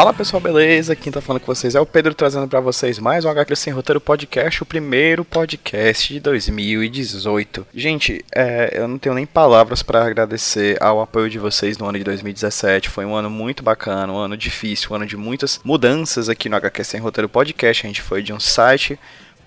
Fala pessoal, beleza? Quem tá falando com vocês é o Pedro trazendo para vocês mais um HQ Sem Roteiro Podcast, o primeiro podcast de 2018. Gente, é, eu não tenho nem palavras para agradecer ao apoio de vocês no ano de 2017. Foi um ano muito bacana, um ano difícil, um ano de muitas mudanças aqui no HQ Sem Roteiro Podcast. A gente foi de um site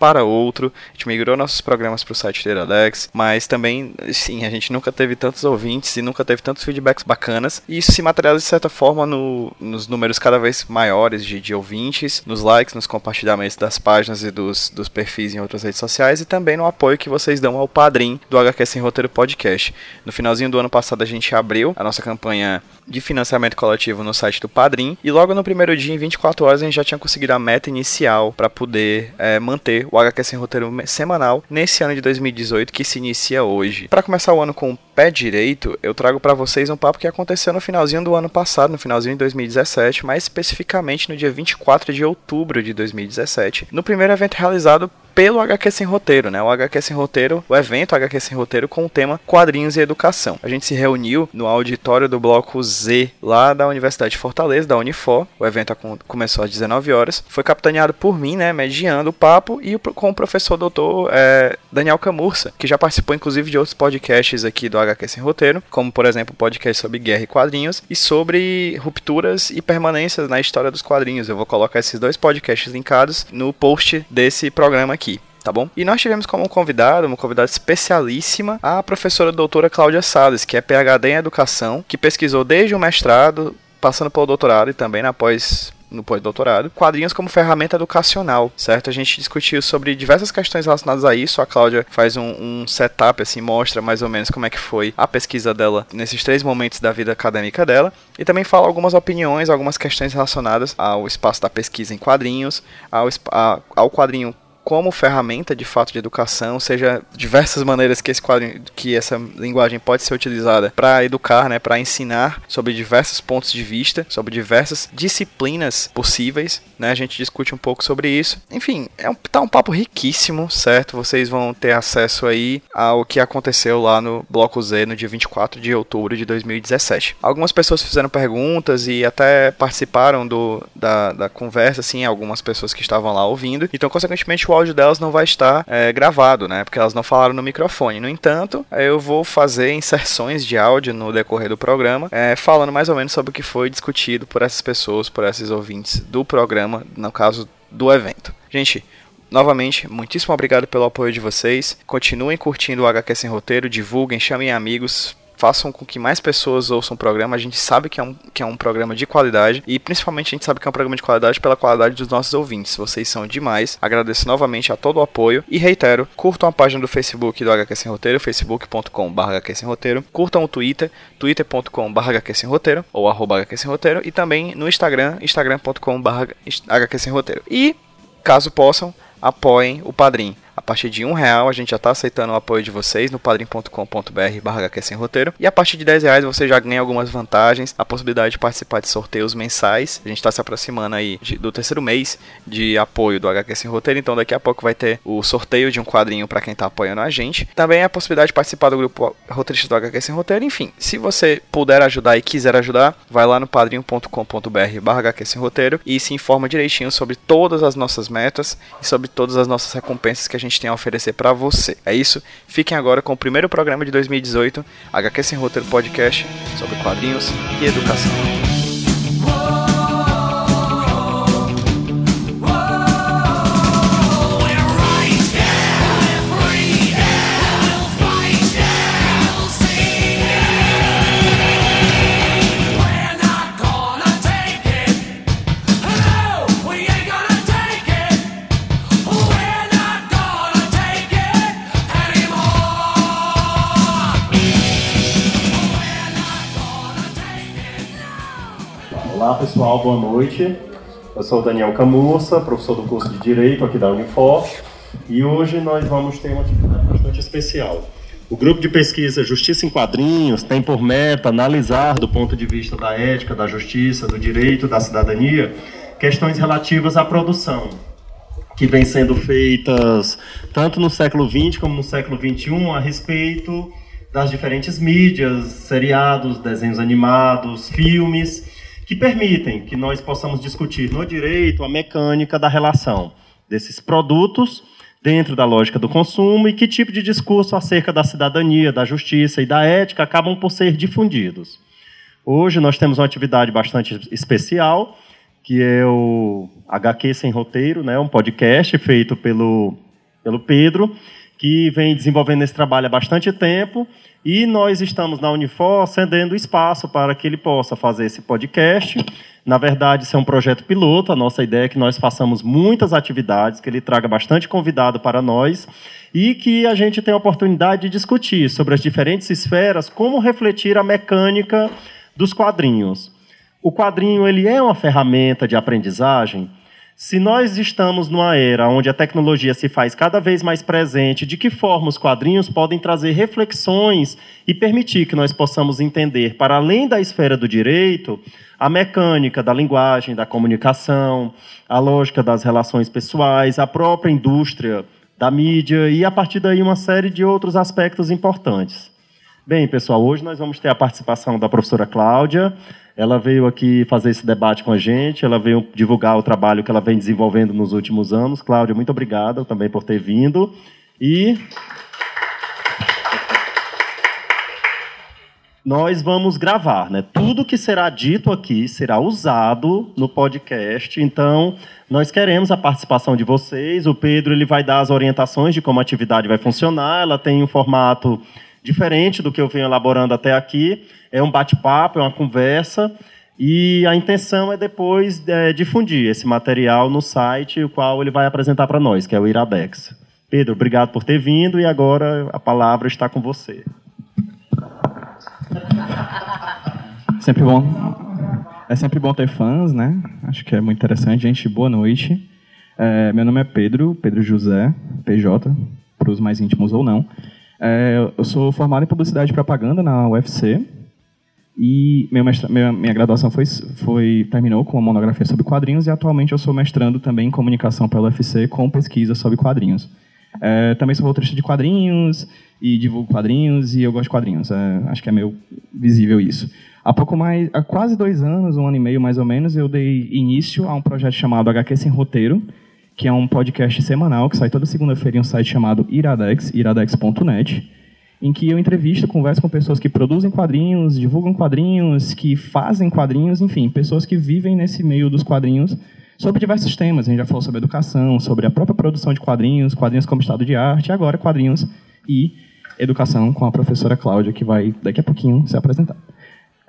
para outro. A gente migrou nossos programas para o site Alex, mas também, sim, a gente nunca teve tantos ouvintes e nunca teve tantos feedbacks bacanas. E isso se materializa de certa forma no, nos números cada vez maiores de, de ouvintes, nos likes, nos compartilhamentos das páginas e dos, dos perfis em outras redes sociais e também no apoio que vocês dão ao padrinho do HQ Sem Roteiro Podcast. No finalzinho do ano passado a gente abriu a nossa campanha de financiamento coletivo no site do Padrim e logo no primeiro dia, em 24 horas, a gente já tinha conseguido a meta inicial para poder é, manter o HQ Sem Roteiro semanal nesse ano de 2018 que se inicia hoje. Para começar o ano com o pé direito, eu trago para vocês um papo que aconteceu no finalzinho do ano passado, no finalzinho de 2017, mais especificamente no dia 24 de outubro de 2017, no primeiro evento realizado pelo HQ Sem Roteiro, né? O HQ Sem Roteiro, o evento HQ Sem Roteiro com o tema Quadrinhos e Educação. A gente se reuniu no auditório do bloco Z, lá da Universidade de Fortaleza, da Unifor. O evento começou às 19 horas. Foi capitaneado por mim, né? Mediando o papo e com o professor doutor é, Daniel Camurça, que já participou inclusive de outros podcasts aqui do HQ Sem Roteiro, como por exemplo o podcast sobre guerra e quadrinhos e sobre rupturas e permanências na história dos quadrinhos. Eu vou colocar esses dois podcasts linkados no post desse programa aqui tá bom? E nós tivemos como convidado, uma convidada especialíssima, a professora doutora Cláudia Salles, que é PhD em Educação, que pesquisou desde o mestrado, passando pelo doutorado e também na pós no pós-doutorado, quadrinhos como ferramenta educacional, certo? A gente discutiu sobre diversas questões relacionadas a isso. A Cláudia faz um, um, setup, assim, mostra mais ou menos como é que foi a pesquisa dela nesses três momentos da vida acadêmica dela. E também fala algumas opiniões, algumas questões relacionadas ao espaço da pesquisa em quadrinhos, ao, ao quadrinho como ferramenta de fato de educação, seja diversas maneiras que esse quadrinho, que essa linguagem pode ser utilizada para educar, né, para ensinar sobre diversos pontos de vista, sobre diversas disciplinas possíveis, né? A gente discute um pouco sobre isso. Enfim, é um, tá um papo riquíssimo, certo? Vocês vão ter acesso aí ao que aconteceu lá no Bloco Z no dia 24 de outubro de 2017. Algumas pessoas fizeram perguntas e até participaram do, da, da conversa, assim, algumas pessoas que estavam lá ouvindo. Então, consequentemente, o o áudio delas não vai estar é, gravado, né? Porque elas não falaram no microfone. No entanto, eu vou fazer inserções de áudio no decorrer do programa, é, falando mais ou menos sobre o que foi discutido por essas pessoas, por esses ouvintes do programa, no caso do evento. Gente, Novamente, muitíssimo obrigado pelo apoio de vocês. Continuem curtindo o HQ Sem Roteiro, divulguem, chamem amigos, façam com que mais pessoas ouçam o programa. A gente sabe que é, um, que é um programa de qualidade e principalmente a gente sabe que é um programa de qualidade pela qualidade dos nossos ouvintes. Vocês são demais. Agradeço novamente a todo o apoio e reitero, curtam a página do Facebook do HQ Sem Roteiro, facebook.com.br HQ Sem Roteiro. Curtam o Twitter, twitter.com.br HQ Sem Roteiro ou arroba HQ Sem Roteiro e também no Instagram, instagram.com.br HQ Sem Roteiro. E, caso possam, apoiem o Padrim. A partir de um real a gente já está aceitando o apoio de vocês no padrim.com.br barra sem roteiro. E a partir de 10 reais você já ganha algumas vantagens, a possibilidade de participar de sorteios mensais. A gente está se aproximando aí de, do terceiro mês de apoio do HQ Sem Roteiro, então daqui a pouco vai ter o sorteio de um quadrinho para quem está apoiando a gente. Também a possibilidade de participar do grupo roteirista do HQ Sem Roteiro. Enfim, se você puder ajudar e quiser ajudar, vai lá no padrinho.com.br barra sem roteiro e se informa direitinho sobre todas as nossas metas e sobre todas as nossas recompensas que a gente tem a oferecer para você. É isso. Fiquem agora com o primeiro programa de 2018, HQ Sem Roteiro Podcast, sobre quadrinhos e educação. Pessoal, boa noite. Eu sou o Daniel Camurça, professor do curso de Direito aqui da Unifor, e hoje nós vamos ter uma atividade bastante especial. O grupo de pesquisa Justiça em Quadrinhos tem por meta analisar, do ponto de vista da ética, da justiça, do direito, da cidadania, questões relativas à produção, que vem sendo feitas tanto no século XX como no século XXI a respeito das diferentes mídias, seriados, desenhos animados, filmes que permitem que nós possamos discutir no direito a mecânica da relação desses produtos dentro da lógica do consumo e que tipo de discurso acerca da cidadania, da justiça e da ética acabam por ser difundidos. Hoje nós temos uma atividade bastante especial, que é o HQ Sem Roteiro, né, um podcast feito pelo, pelo Pedro, que vem desenvolvendo esse trabalho há bastante tempo, e nós estamos na Unifor cedendo espaço para que ele possa fazer esse podcast. Na verdade, isso é um projeto piloto, a nossa ideia é que nós façamos muitas atividades, que ele traga bastante convidado para nós, e que a gente tenha a oportunidade de discutir sobre as diferentes esferas, como refletir a mecânica dos quadrinhos. O quadrinho ele é uma ferramenta de aprendizagem, se nós estamos numa era onde a tecnologia se faz cada vez mais presente, de que forma os quadrinhos podem trazer reflexões e permitir que nós possamos entender, para além da esfera do direito, a mecânica da linguagem, da comunicação, a lógica das relações pessoais, a própria indústria da mídia e, a partir daí, uma série de outros aspectos importantes. Bem, pessoal, hoje nós vamos ter a participação da professora Cláudia. Ela veio aqui fazer esse debate com a gente, ela veio divulgar o trabalho que ela vem desenvolvendo nos últimos anos. Cláudia, muito obrigada também por ter vindo. E nós vamos gravar, né? Tudo que será dito aqui será usado no podcast. Então, nós queremos a participação de vocês. O Pedro ele vai dar as orientações de como a atividade vai funcionar. Ela tem um formato diferente do que eu venho elaborando até aqui. É um bate-papo, é uma conversa. E a intenção é depois é, difundir esse material no site, o qual ele vai apresentar para nós, que é o Iradex. Pedro, obrigado por ter vindo e agora a palavra está com você. Sempre bom. É sempre bom ter fãs, né? Acho que é muito interessante. Gente, boa noite. É, meu nome é Pedro, Pedro José, PJ, para os mais íntimos ou não. É, eu sou formado em publicidade e propaganda na UFC e meu mestra, minha, minha, graduação foi, foi terminou com uma monografia sobre quadrinhos e atualmente eu sou mestrando também em comunicação pela UFC com pesquisa sobre quadrinhos. É, também sou roteirista de quadrinhos e divulgo quadrinhos e eu gosto de quadrinhos. É, acho que é meio visível isso. Há pouco mais, há quase dois anos, um ano e meio mais ou menos, eu dei início a um projeto chamado HQ Sem Roteiro, que é um podcast semanal que sai toda segunda-feira em um site chamado Iradex, iradex.net, em que eu entrevisto, converso com pessoas que produzem quadrinhos, divulgam quadrinhos, que fazem quadrinhos, enfim, pessoas que vivem nesse meio dos quadrinhos sobre diversos temas. A gente já falou sobre educação, sobre a própria produção de quadrinhos, quadrinhos como estado de arte, e agora quadrinhos e educação com a professora Cláudia, que vai daqui a pouquinho se apresentar.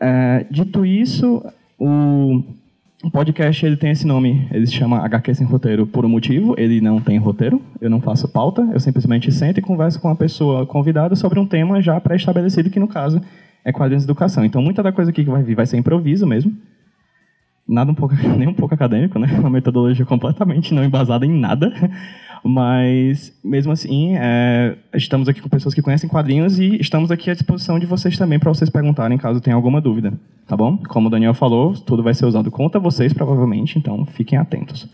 É, dito isso, o o podcast ele tem esse nome, ele se chama HQ Sem Roteiro. Por um motivo, ele não tem roteiro, eu não faço pauta, eu simplesmente sento e converso com uma pessoa convidada sobre um tema já pré-estabelecido, que no caso é quadrinhos de educação. Então muita da coisa aqui que vai vir vai ser improviso mesmo, nada um pouco, nem um pouco acadêmico, né? Uma metodologia completamente não embasada em nada, mas, mesmo assim, é, estamos aqui com pessoas que conhecem quadrinhos e estamos aqui à disposição de vocês também para vocês perguntarem caso tenham alguma dúvida, tá bom? Como o Daniel falou, tudo vai ser usado contra vocês, provavelmente, então fiquem atentos.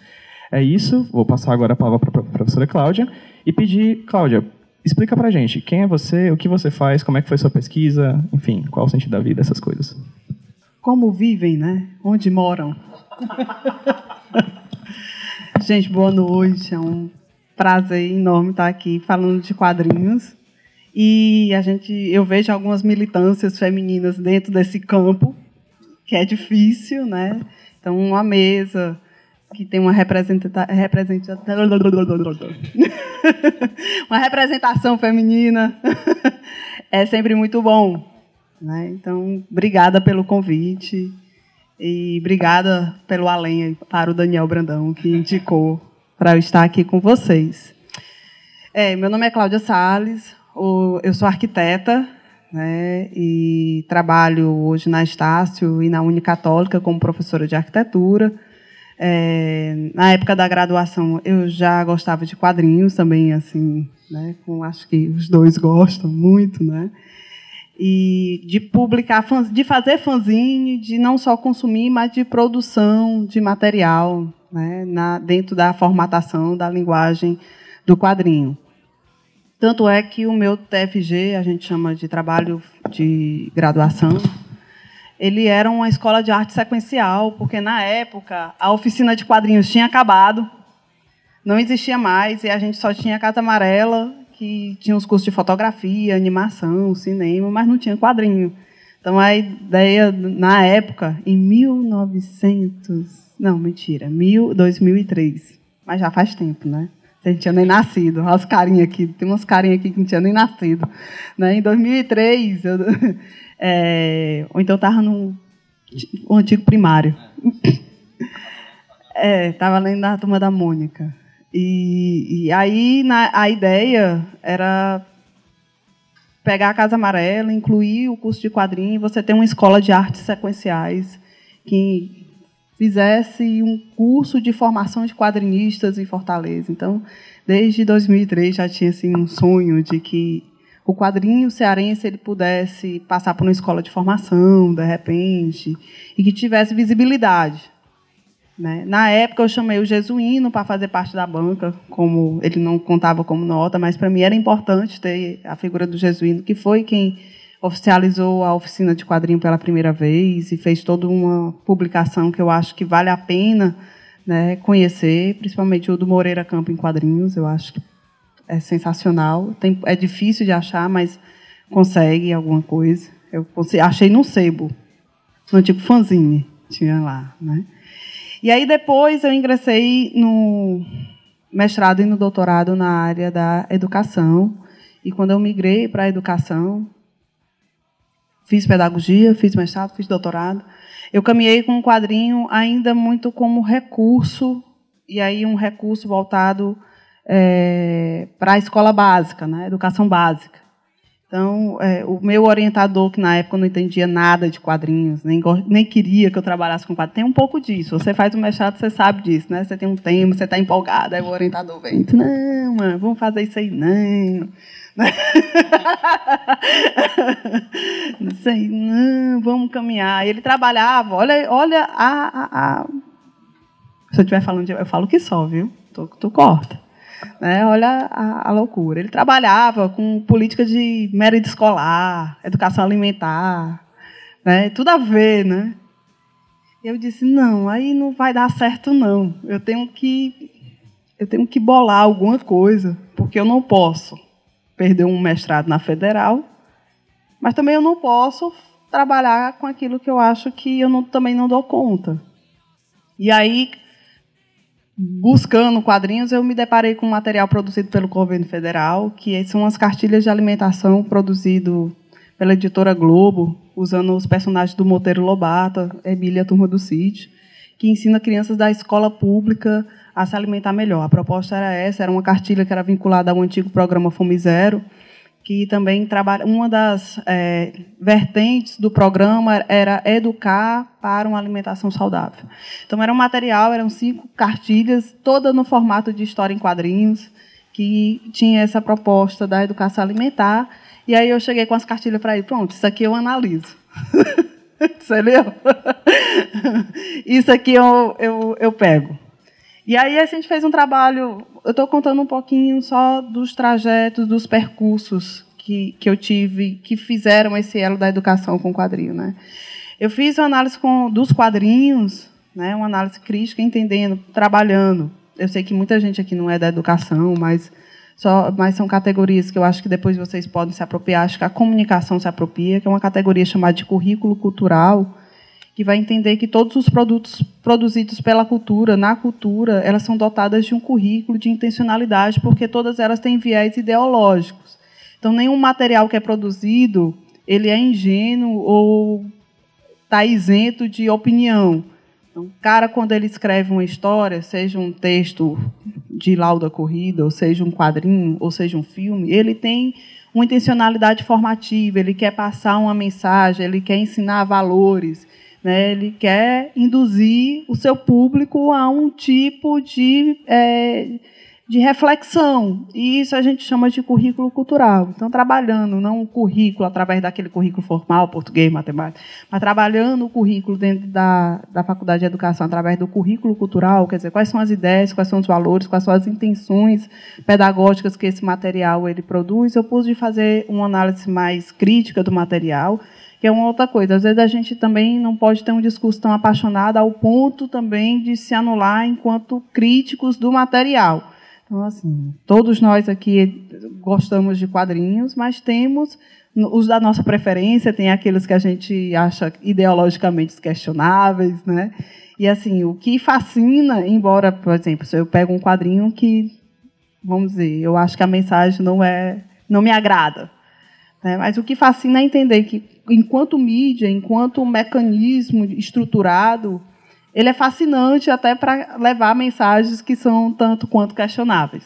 É isso, vou passar agora a palavra para a professora Cláudia e pedir, Cláudia, explica para gente quem é você, o que você faz, como é que foi sua pesquisa, enfim, qual o sentido da vida, essas coisas. Como vivem, né? Onde moram? Gente, boa noite. É um prazer enorme estar aqui falando de quadrinhos. E a gente, eu vejo algumas militâncias femininas dentro desse campo, que é difícil, né? Então, uma mesa que tem uma representa, representa, uma representação feminina é sempre muito bom. Né? Então, obrigada pelo convite e obrigada pelo além para o Daniel Brandão, que indicou para eu estar aqui com vocês. É, meu nome é Cláudia Sales, eu sou arquiteta né, e trabalho hoje na Estácio e na Unicatólica como professora de arquitetura. É, na época da graduação, eu já gostava de quadrinhos também, assim, né, com, acho que os dois gostam muito, né? E de publicar, de fazer fanzine, de não só consumir, mas de produção de material, né, na, dentro da formatação da linguagem do quadrinho. Tanto é que o meu TFG, a gente chama de trabalho de graduação, ele era uma escola de arte sequencial, porque na época a oficina de quadrinhos tinha acabado, não existia mais, e a gente só tinha Casa Amarela, que tinha os cursos de fotografia, animação, cinema, mas não tinha quadrinho. Então a ideia, na época, em 1900. Não, mentira, mil, 2003. Mas já faz tempo, né? A gente tinha nem nascido. As carinhas aqui, tem umas carinhas aqui que não tinha nem nascido. Né? Em 2003, eu, é, ou então estava no, antigo primário. Estava é, lendo a turma da Mônica. E, e aí na, a ideia era pegar a Casa Amarela, incluir o curso de quadrinho, e você ter uma escola de artes sequenciais que fizesse um curso de formação de quadrinistas em Fortaleza. Então, desde 2003 já tinha assim um sonho de que o quadrinho cearense ele pudesse passar por uma escola de formação, de repente, e que tivesse visibilidade. Né? Na época, eu chamei o Jesuíno para fazer parte da banca, como ele não contava como nota, mas para mim era importante ter a figura do Jesuíno, que foi quem oficializou a oficina de quadrinho pela primeira vez e fez toda uma publicação que eu acho que vale a pena né, conhecer, principalmente o do Moreira Campo em quadrinhos, eu acho que é sensacional. Tem, é difícil de achar, mas consegue alguma coisa. Eu achei no sebo, no tipo fanzine, tinha lá, né? E aí depois eu ingressei no mestrado e no doutorado na área da educação. E quando eu migrei para a educação, fiz pedagogia, fiz mestrado, fiz doutorado, eu caminhei com um quadrinho ainda muito como recurso, e aí um recurso voltado é, para a escola básica, né, educação básica. Então, é, o meu orientador, que na época não entendia nada de quadrinhos, nem, nem queria que eu trabalhasse com quadrinhos, tem um pouco disso. Você faz o mestrado, você sabe disso, né? Você tem um tema, você está empolgado, aí o orientador vem, não, mano, vamos fazer isso aí, não. não sei, não, vamos caminhar. Ele trabalhava, olha, olha a, a, a... Se eu estiver falando, de, eu falo que só, viu? Tu, tu corta. Né? Olha a, a, loucura. Ele trabalhava com política de mérito escolar, educação alimentar, né? tudo a ver. Né? Eu disse, não, aí não vai dar certo, não. Eu tenho que, eu tenho que bolar alguma coisa, porque eu não posso perder um mestrado na federal, mas também eu não posso trabalhar com aquilo que eu acho que eu não, também não dou conta. E aí buscando quadrinhos, eu me deparei com um material produzido pelo governo federal, que são as cartilhas de alimentação produzido pela editora Globo, usando os personagens do Monteiro Lobata, Emília Turma do Sítio, que ensina crianças da escola pública a se alimentar melhor. A proposta era essa, era uma cartilha que era vinculada ao antigo programa Fome Zero, que também trabalha. Uma das é, vertentes do programa era educar para uma alimentação saudável. Então era um material, eram cinco cartilhas, toda no formato de história em quadrinhos, que tinha essa proposta da educação alimentar. E aí eu cheguei com as cartilhas para ele, pronto, isso aqui eu analiso. Leu? isso aqui eu, eu, eu pego. E aí a gente fez um trabalho, eu estou contando um pouquinho só dos trajetos, dos percursos que, que eu tive, que fizeram esse elo da educação com quadrinho. Né? Eu fiz uma análise com, dos quadrinhos, né, uma análise crítica, entendendo, trabalhando. Eu sei que muita gente aqui não é da educação, mas, só, mas são categorias que eu acho que depois vocês podem se apropriar. Acho que a comunicação se apropria, que é uma categoria chamada de currículo cultural, que vai entender que todos os produtos produzidos pela cultura, na cultura, elas são dotadas de um currículo de intencionalidade, porque todas elas têm viés ideológicos. Então, nenhum material que é produzido ele é ingênuo ou está isento de opinião. Então, o cara, quando ele escreve uma história, seja um texto de lauda corrida, ou seja um quadrinho, ou seja um filme, ele tem uma intencionalidade formativa, ele quer passar uma mensagem, ele quer ensinar valores, né? Ele quer induzir o seu público a um tipo de, é, de reflexão. E isso a gente chama de currículo cultural. Então, trabalhando não o currículo através daquele currículo formal, português, matemática, mas trabalhando o currículo dentro da, da Faculdade de Educação através do currículo cultural, quer dizer, quais são as ideias, quais são os valores, quais são as intenções pedagógicas que esse material ele produz. Eu pude fazer uma análise mais crítica do material que é uma outra coisa. Às vezes a gente também não pode ter um discurso tão apaixonado ao ponto também de se anular enquanto críticos do material. Então, assim, todos nós aqui gostamos de quadrinhos, mas temos os da nossa preferência, tem aqueles que a gente acha ideologicamente questionáveis, né? E assim, o que fascina, embora, por exemplo, se eu pego um quadrinho que, vamos dizer, eu acho que a mensagem não é, não me agrada, né? mas o que fascina é entender que, enquanto mídia, enquanto mecanismo estruturado, ele é fascinante até para levar mensagens que são tanto quanto questionáveis.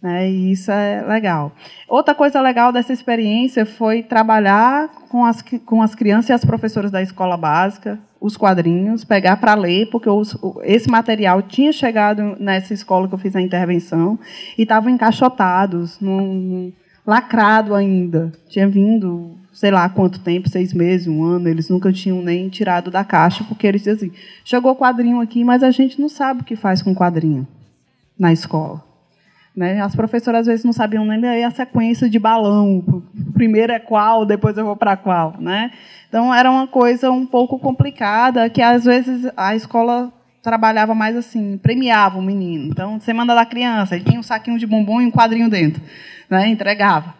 Né? E isso é legal. Outra coisa legal dessa experiência foi trabalhar com as, com as crianças e as professoras da escola básica, os quadrinhos, pegar para ler, porque os, esse material tinha chegado nessa escola que eu fiz a intervenção e estavam encaixotados, num, num, lacrado ainda. Tinha vindo, sei lá quanto tempo, seis meses, um ano, eles nunca tinham nem tirado da caixa, porque eles diziam assim, chegou quadrinho aqui, mas a gente não sabe o que faz com quadrinho na escola. Né? As professoras às vezes não sabiam nem a sequência de balão. Primeiro é qual, depois eu vou para qual. Né? Então era uma coisa um pouco complicada, que às vezes a escola trabalhava mais assim, premiava o menino. Então, semana da criança, ele tinha um saquinho de bombom e um quadrinho dentro. Né? Entregava.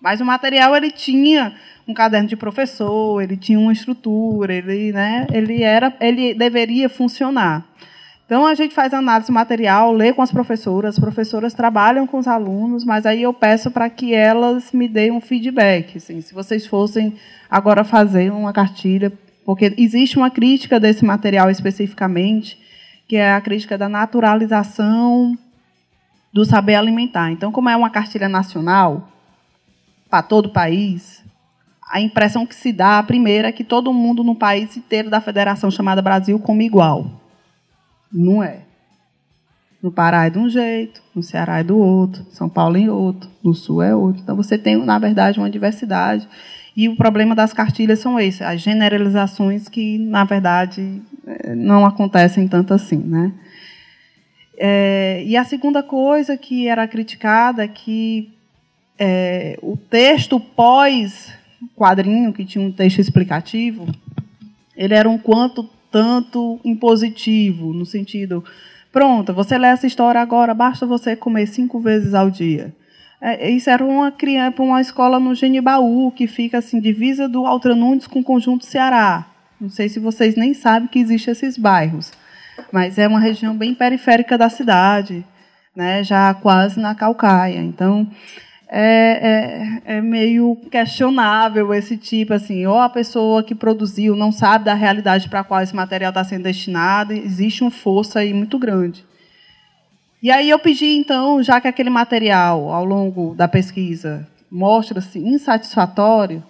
Mas o material ele tinha um caderno de professor, ele tinha uma estrutura, ele, né, ele era, ele deveria funcionar. Então, a gente faz análise material, lê com as professoras, as professoras trabalham com os alunos, mas aí eu peço para que elas me deem um feedback. Assim, se vocês fossem agora fazer uma cartilha, porque existe uma crítica desse material especificamente, que é a crítica da naturalização do saber alimentar. Então, como é uma cartilha nacional, para todo o país, a impressão que se dá, a primeira, é que todo mundo no país inteiro da federação chamada Brasil come igual. Não é. No Pará é de um jeito, no Ceará é do outro, São Paulo é outro, no Sul é outro. Então você tem, na verdade, uma diversidade. E o problema das cartilhas são esses, as generalizações que, na verdade, eh, não acontecem tanto assim. Né? É, e a segunda coisa que era criticada é que é, o texto pós-quadrinho, que tinha um texto explicativo, ele era um quanto tanto impositivo, no sentido, pronto, você lê essa história agora, basta você comer cinco vezes ao dia. É, isso era uma criança, uma escola no Genibaú, que fica assim, divisa do Nunes com o Conjunto Ceará. Não sei se vocês nem sabem que existem esses bairros, mas é uma região bem periférica da cidade, né, já quase na Calcaia. Então, é, é, é, meio questionável esse tipo, assim, ou a pessoa que produziu não sabe da realidade para a qual esse material está sendo destinado, existe uma força aí muito grande. E aí eu pedi, então, já que aquele material, ao longo da pesquisa, mostra-se insatisfatório,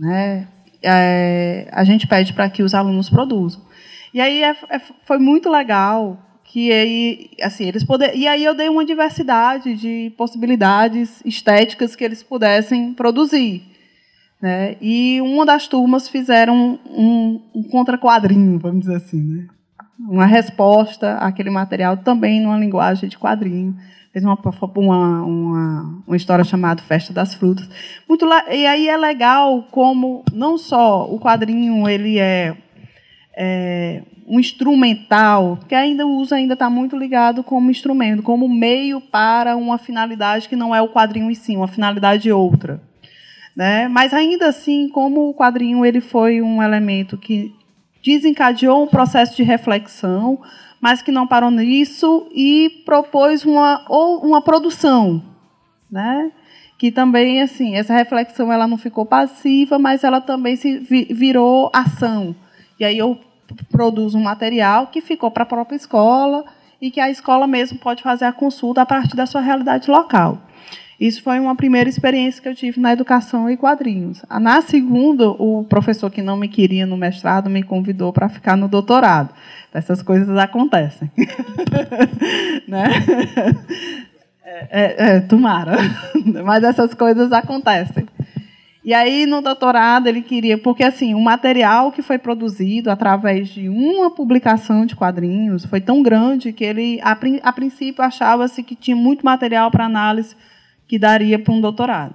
né, é, a gente pede para que os alunos produzam. E aí é, é foi muito legal que aí, assim, eles poder, e aí eu dei uma diversidade de possibilidades estéticas que eles pudessem produzir, né? E uma das turmas fizeram um, um contra-quadrinho, vamos dizer assim, né? Uma resposta àquele material também numa linguagem de quadrinho. Fez uma, uma, uma, uma história chamada Festa das Frutas. Muito, e aí é legal como não só o quadrinho ele é, é um instrumental, que ainda o uso ainda está muito ligado como instrumento, como meio para uma finalidade que não é o quadrinho em si, uma finalidade outra. Né? Mas ainda assim, como o quadrinho ele foi um elemento que desencadeou um processo de reflexão, mas que não parou nisso e propôs uma ou uma produção, né? Que também assim, essa reflexão ela não ficou passiva, mas ela também se virou ação. E aí eu produz um material que ficou para a própria escola e que a escola mesmo pode fazer a consulta a partir da sua realidade local. Isso foi uma primeira experiência que eu tive na educação e quadrinhos. Na segunda, o professor que não me queria no mestrado me convidou para ficar no doutorado. Essas coisas acontecem. né? É, é, é, tomara. Mas essas coisas acontecem. E aí, no doutorado, ele queria, porque assim, o material que foi produzido através de uma publicação de quadrinhos foi tão grande que ele, a, a princípio, achava-se que tinha muito material para análise que daria para um doutorado.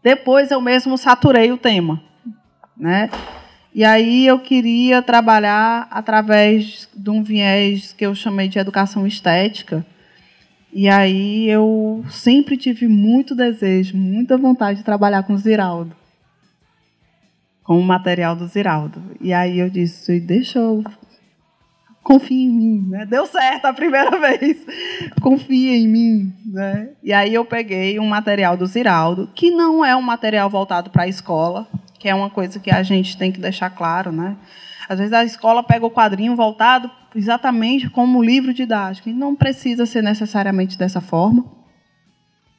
Depois, eu mesmo saturei o tema. né? E aí eu queria trabalhar através de um viés que eu chamei de educação estética. E aí eu sempre tive muito desejo, muita vontade de trabalhar com o Ziraldo. Com o material do Ziraldo. E aí eu disse, deixa eu confia em mim, né? Deu certo a primeira vez. Confia em mim, né? E aí eu peguei um material do Ziraldo, que não é um material voltado para a escola, que é uma coisa que a gente tem que deixar claro, né? Às vezes a escola pega o quadrinho voltado exatamente como livro didático, e não precisa ser necessariamente dessa forma,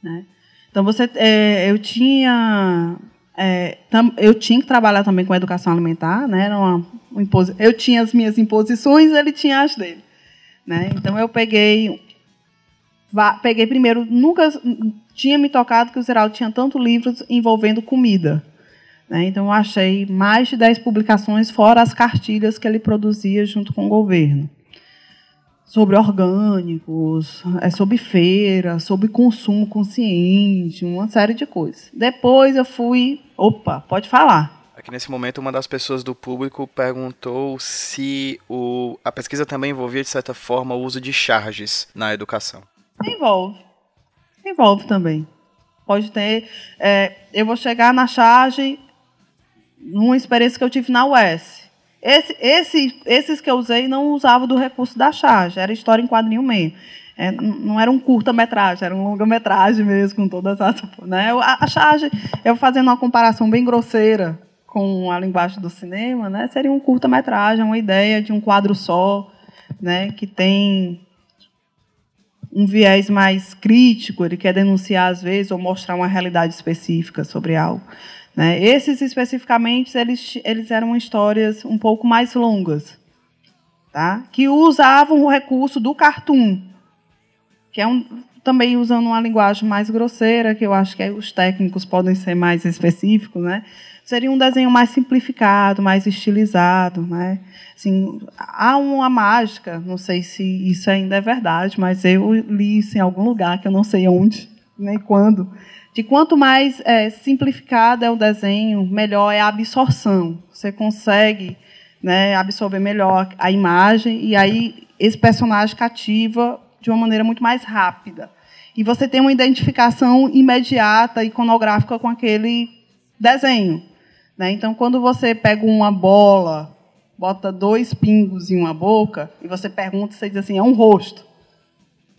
né? Então você, é, eu tinha é, eu tinha que trabalhar também com educação alimentar, né? Era uma, uma eu tinha as minhas imposições, ele tinha as dele, né? Então eu peguei, peguei primeiro, nunca tinha me tocado que o Zeraldo tinha tanto livros envolvendo comida? Então, eu achei mais de 10 publicações, fora as cartilhas que ele produzia junto com o governo. Sobre orgânicos, é sobre feira, sobre consumo consciente, uma série de coisas. Depois eu fui. Opa, pode falar. Aqui nesse momento, uma das pessoas do público perguntou se o, a pesquisa também envolvia, de certa forma, o uso de charges na educação. Envolve. Envolve também. Pode ter. É, eu vou chegar na charge numa experiência que eu tive na UES. Esse, esse, esses que eu usei não usavam do recurso da charge, era história em quadrinho mesmo. É, não era um curta-metragem, era um longa-metragem mesmo, com todas as. Né? A, a charge, eu fazendo uma comparação bem grosseira com a linguagem do cinema, né, seria um curta-metragem, uma ideia de um quadro só, né, que tem um viés mais crítico, ele quer denunciar às vezes ou mostrar uma realidade específica sobre algo. Né? Esses, especificamente, eles, eles eram histórias um pouco mais longas, tá? que usavam o recurso do cartoon, que é um, também usando uma linguagem mais grosseira, que eu acho que os técnicos podem ser mais específicos, né? seria um desenho mais simplificado, mais estilizado. Né? Assim, há uma mágica, não sei se isso ainda é verdade, mas eu li isso em algum lugar, que eu não sei onde nem quando, de quanto mais é, simplificado é o desenho, melhor é a absorção. Você consegue né, absorver melhor a imagem e aí esse personagem cativa de uma maneira muito mais rápida. E você tem uma identificação imediata, iconográfica com aquele desenho. Né? Então, quando você pega uma bola, bota dois pingos em uma boca, e você pergunta, você diz assim, é um rosto.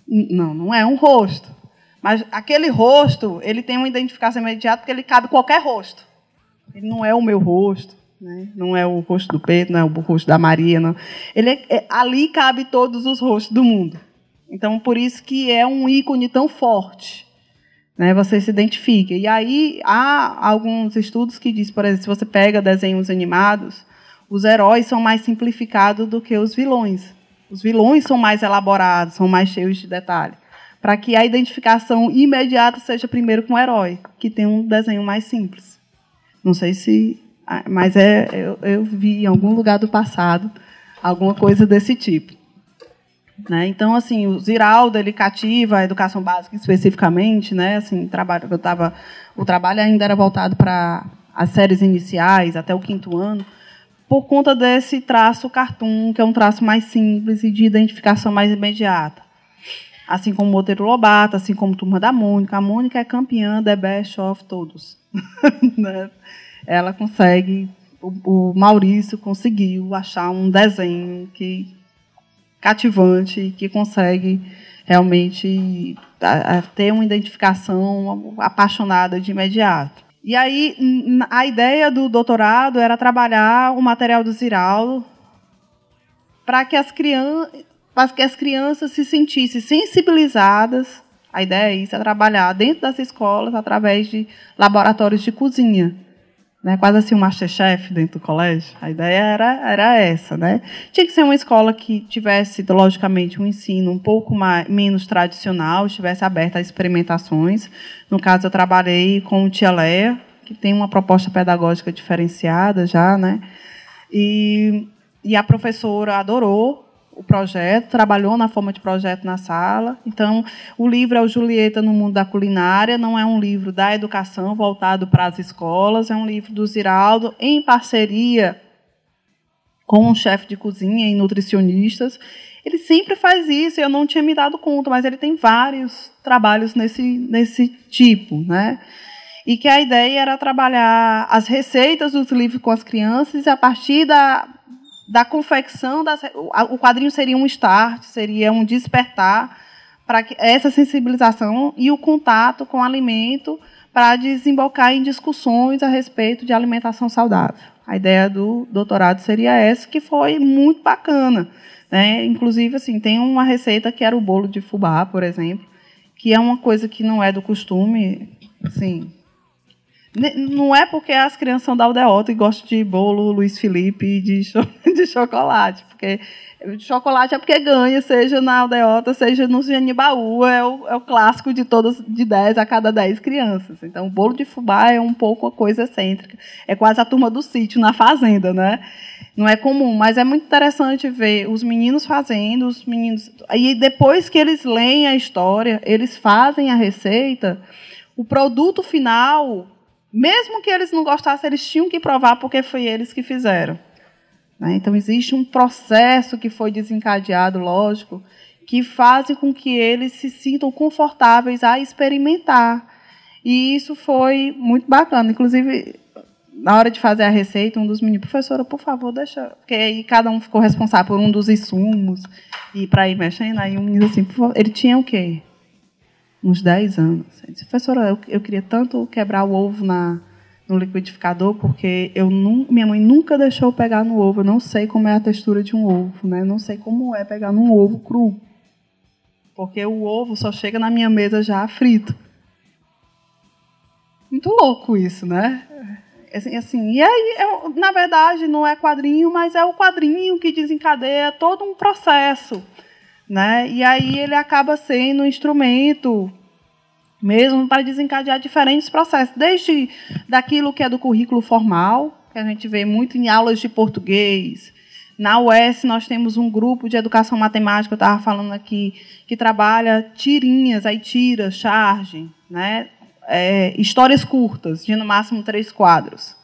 Não, não é um rosto. Mas aquele rosto, ele tem uma identificação imediata porque ele cabe qualquer rosto. Ele não é o meu rosto, né? não é o rosto do Pedro, não é o rosto da Maria. Não. Ele é, é, ali cabe todos os rostos do mundo. Então, por isso que é um ícone tão forte. Né? Você se identifica. E aí, há alguns estudos que dizem, por exemplo, se você pega desenhos animados, os heróis são mais simplificados do que os vilões. Os vilões são mais elaborados, são mais cheios de detalhe para que a identificação imediata seja primeiro com o herói, que tem um desenho mais simples. Não sei se. Ah, mas é, eu, eu vi em algum lugar do passado alguma coisa desse tipo. Né? Então, assim, o Ziraldo, ele cativa a educação básica especificamente, né? Assim, trabalho, eu tava, o trabalho ainda era voltado para as séries iniciais, até o quinto ano, por conta desse traço cartoon, que é um traço mais simples e de identificação mais imediata assim como Monteiro Lobato, assim como Turma da Mônica. A Mônica é campeã da Best of todos. né? Ela consegue, o, o, Maurício conseguiu achar um desenho que cativante, que consegue realmente ter uma identificação apaixonada de imediato. E aí a ideia do doutorado era trabalhar o material do Ziraldo para que as crianças para que as crianças se sentissem sensibilizadas. A ideia é isso, é trabalhar dentro das escolas através de laboratórios de cozinha. Né? Quase assim um Masterchef dentro do colégio. A ideia era, era essa. Né? Tinha que ser uma escola que tivesse, logicamente, um ensino um pouco mais, menos tradicional, estivesse aberta a experimentações. No caso, eu trabalhei com o Tia Leia, que tem uma proposta pedagógica diferenciada já, né? E, e a professora adorou o projeto, trabalhou na forma de projeto na sala. Então, o livro é o Julieta no Mundo da Culinária, não é um livro da educação voltado para as escolas, é um livro do Ziraldo, em parceria com um chefe de cozinha e nutricionistas. Ele sempre faz isso, eu não tinha me dado conta, mas ele tem vários trabalhos nesse, nesse tipo. Né? E que a ideia era trabalhar as receitas dos livros com as crianças e a partir da, da confecção, o quadrinho seria um start, seria um despertar para essa sensibilização e o contato com o alimento para desembocar em discussões a respeito de alimentação saudável. A ideia do doutorado seria essa, que foi muito bacana. Né? Inclusive, assim, tem uma receita que era o bolo de fubá, por exemplo, que é uma coisa que não é do costume, assim, não é porque as crianças são da aldeota e gostam de bolo Luiz Felipe de, cho de chocolate, porque chocolate é porque ganha, seja na aldeota, seja no Genibaú, é o, é o clássico de todas, de 10 a cada 10 crianças. Então, o bolo de fubá é um pouco a coisa excêntrica. É quase a turma do sítio na fazenda, né? Não é comum, mas é muito interessante ver os meninos fazendo, os meninos. E depois que eles leem a história, eles fazem a receita, o produto final mesmo que eles não gostassem, eles tinham que provar porque foi eles que fizeram. Né? Então, existe um processo que foi desencadeado, lógico, que faz com que eles se sintam confortáveis a experimentar. E isso foi muito bacana. Inclusive, na hora de fazer a receita, um dos meninos, professora, por favor, deixa. Porque aí cada um ficou responsável por um dos insumos e para ir mexendo. Aí um menino assim, ele tinha o quê? Uns 10 anos. Eu disse, professora, eu, eu queria tanto quebrar o ovo na, no liquidificador, porque eu minha mãe nunca deixou eu pegar no ovo. Eu não sei como é a textura de um ovo, né? não sei como é pegar num ovo cru. Porque o ovo só chega na minha mesa já frito. Muito louco isso, né? Assim, assim, e aí, é, na verdade, não é quadrinho, mas é o quadrinho que desencadeia todo um processo. Né? E aí ele acaba sendo um instrumento mesmo para desencadear diferentes processos, desde daquilo que é do currículo formal, que a gente vê muito em aulas de português. Na UES nós temos um grupo de educação matemática, eu estava falando aqui, que trabalha tirinhas, aí tira, charge, né? É, histórias curtas, de no máximo três quadros,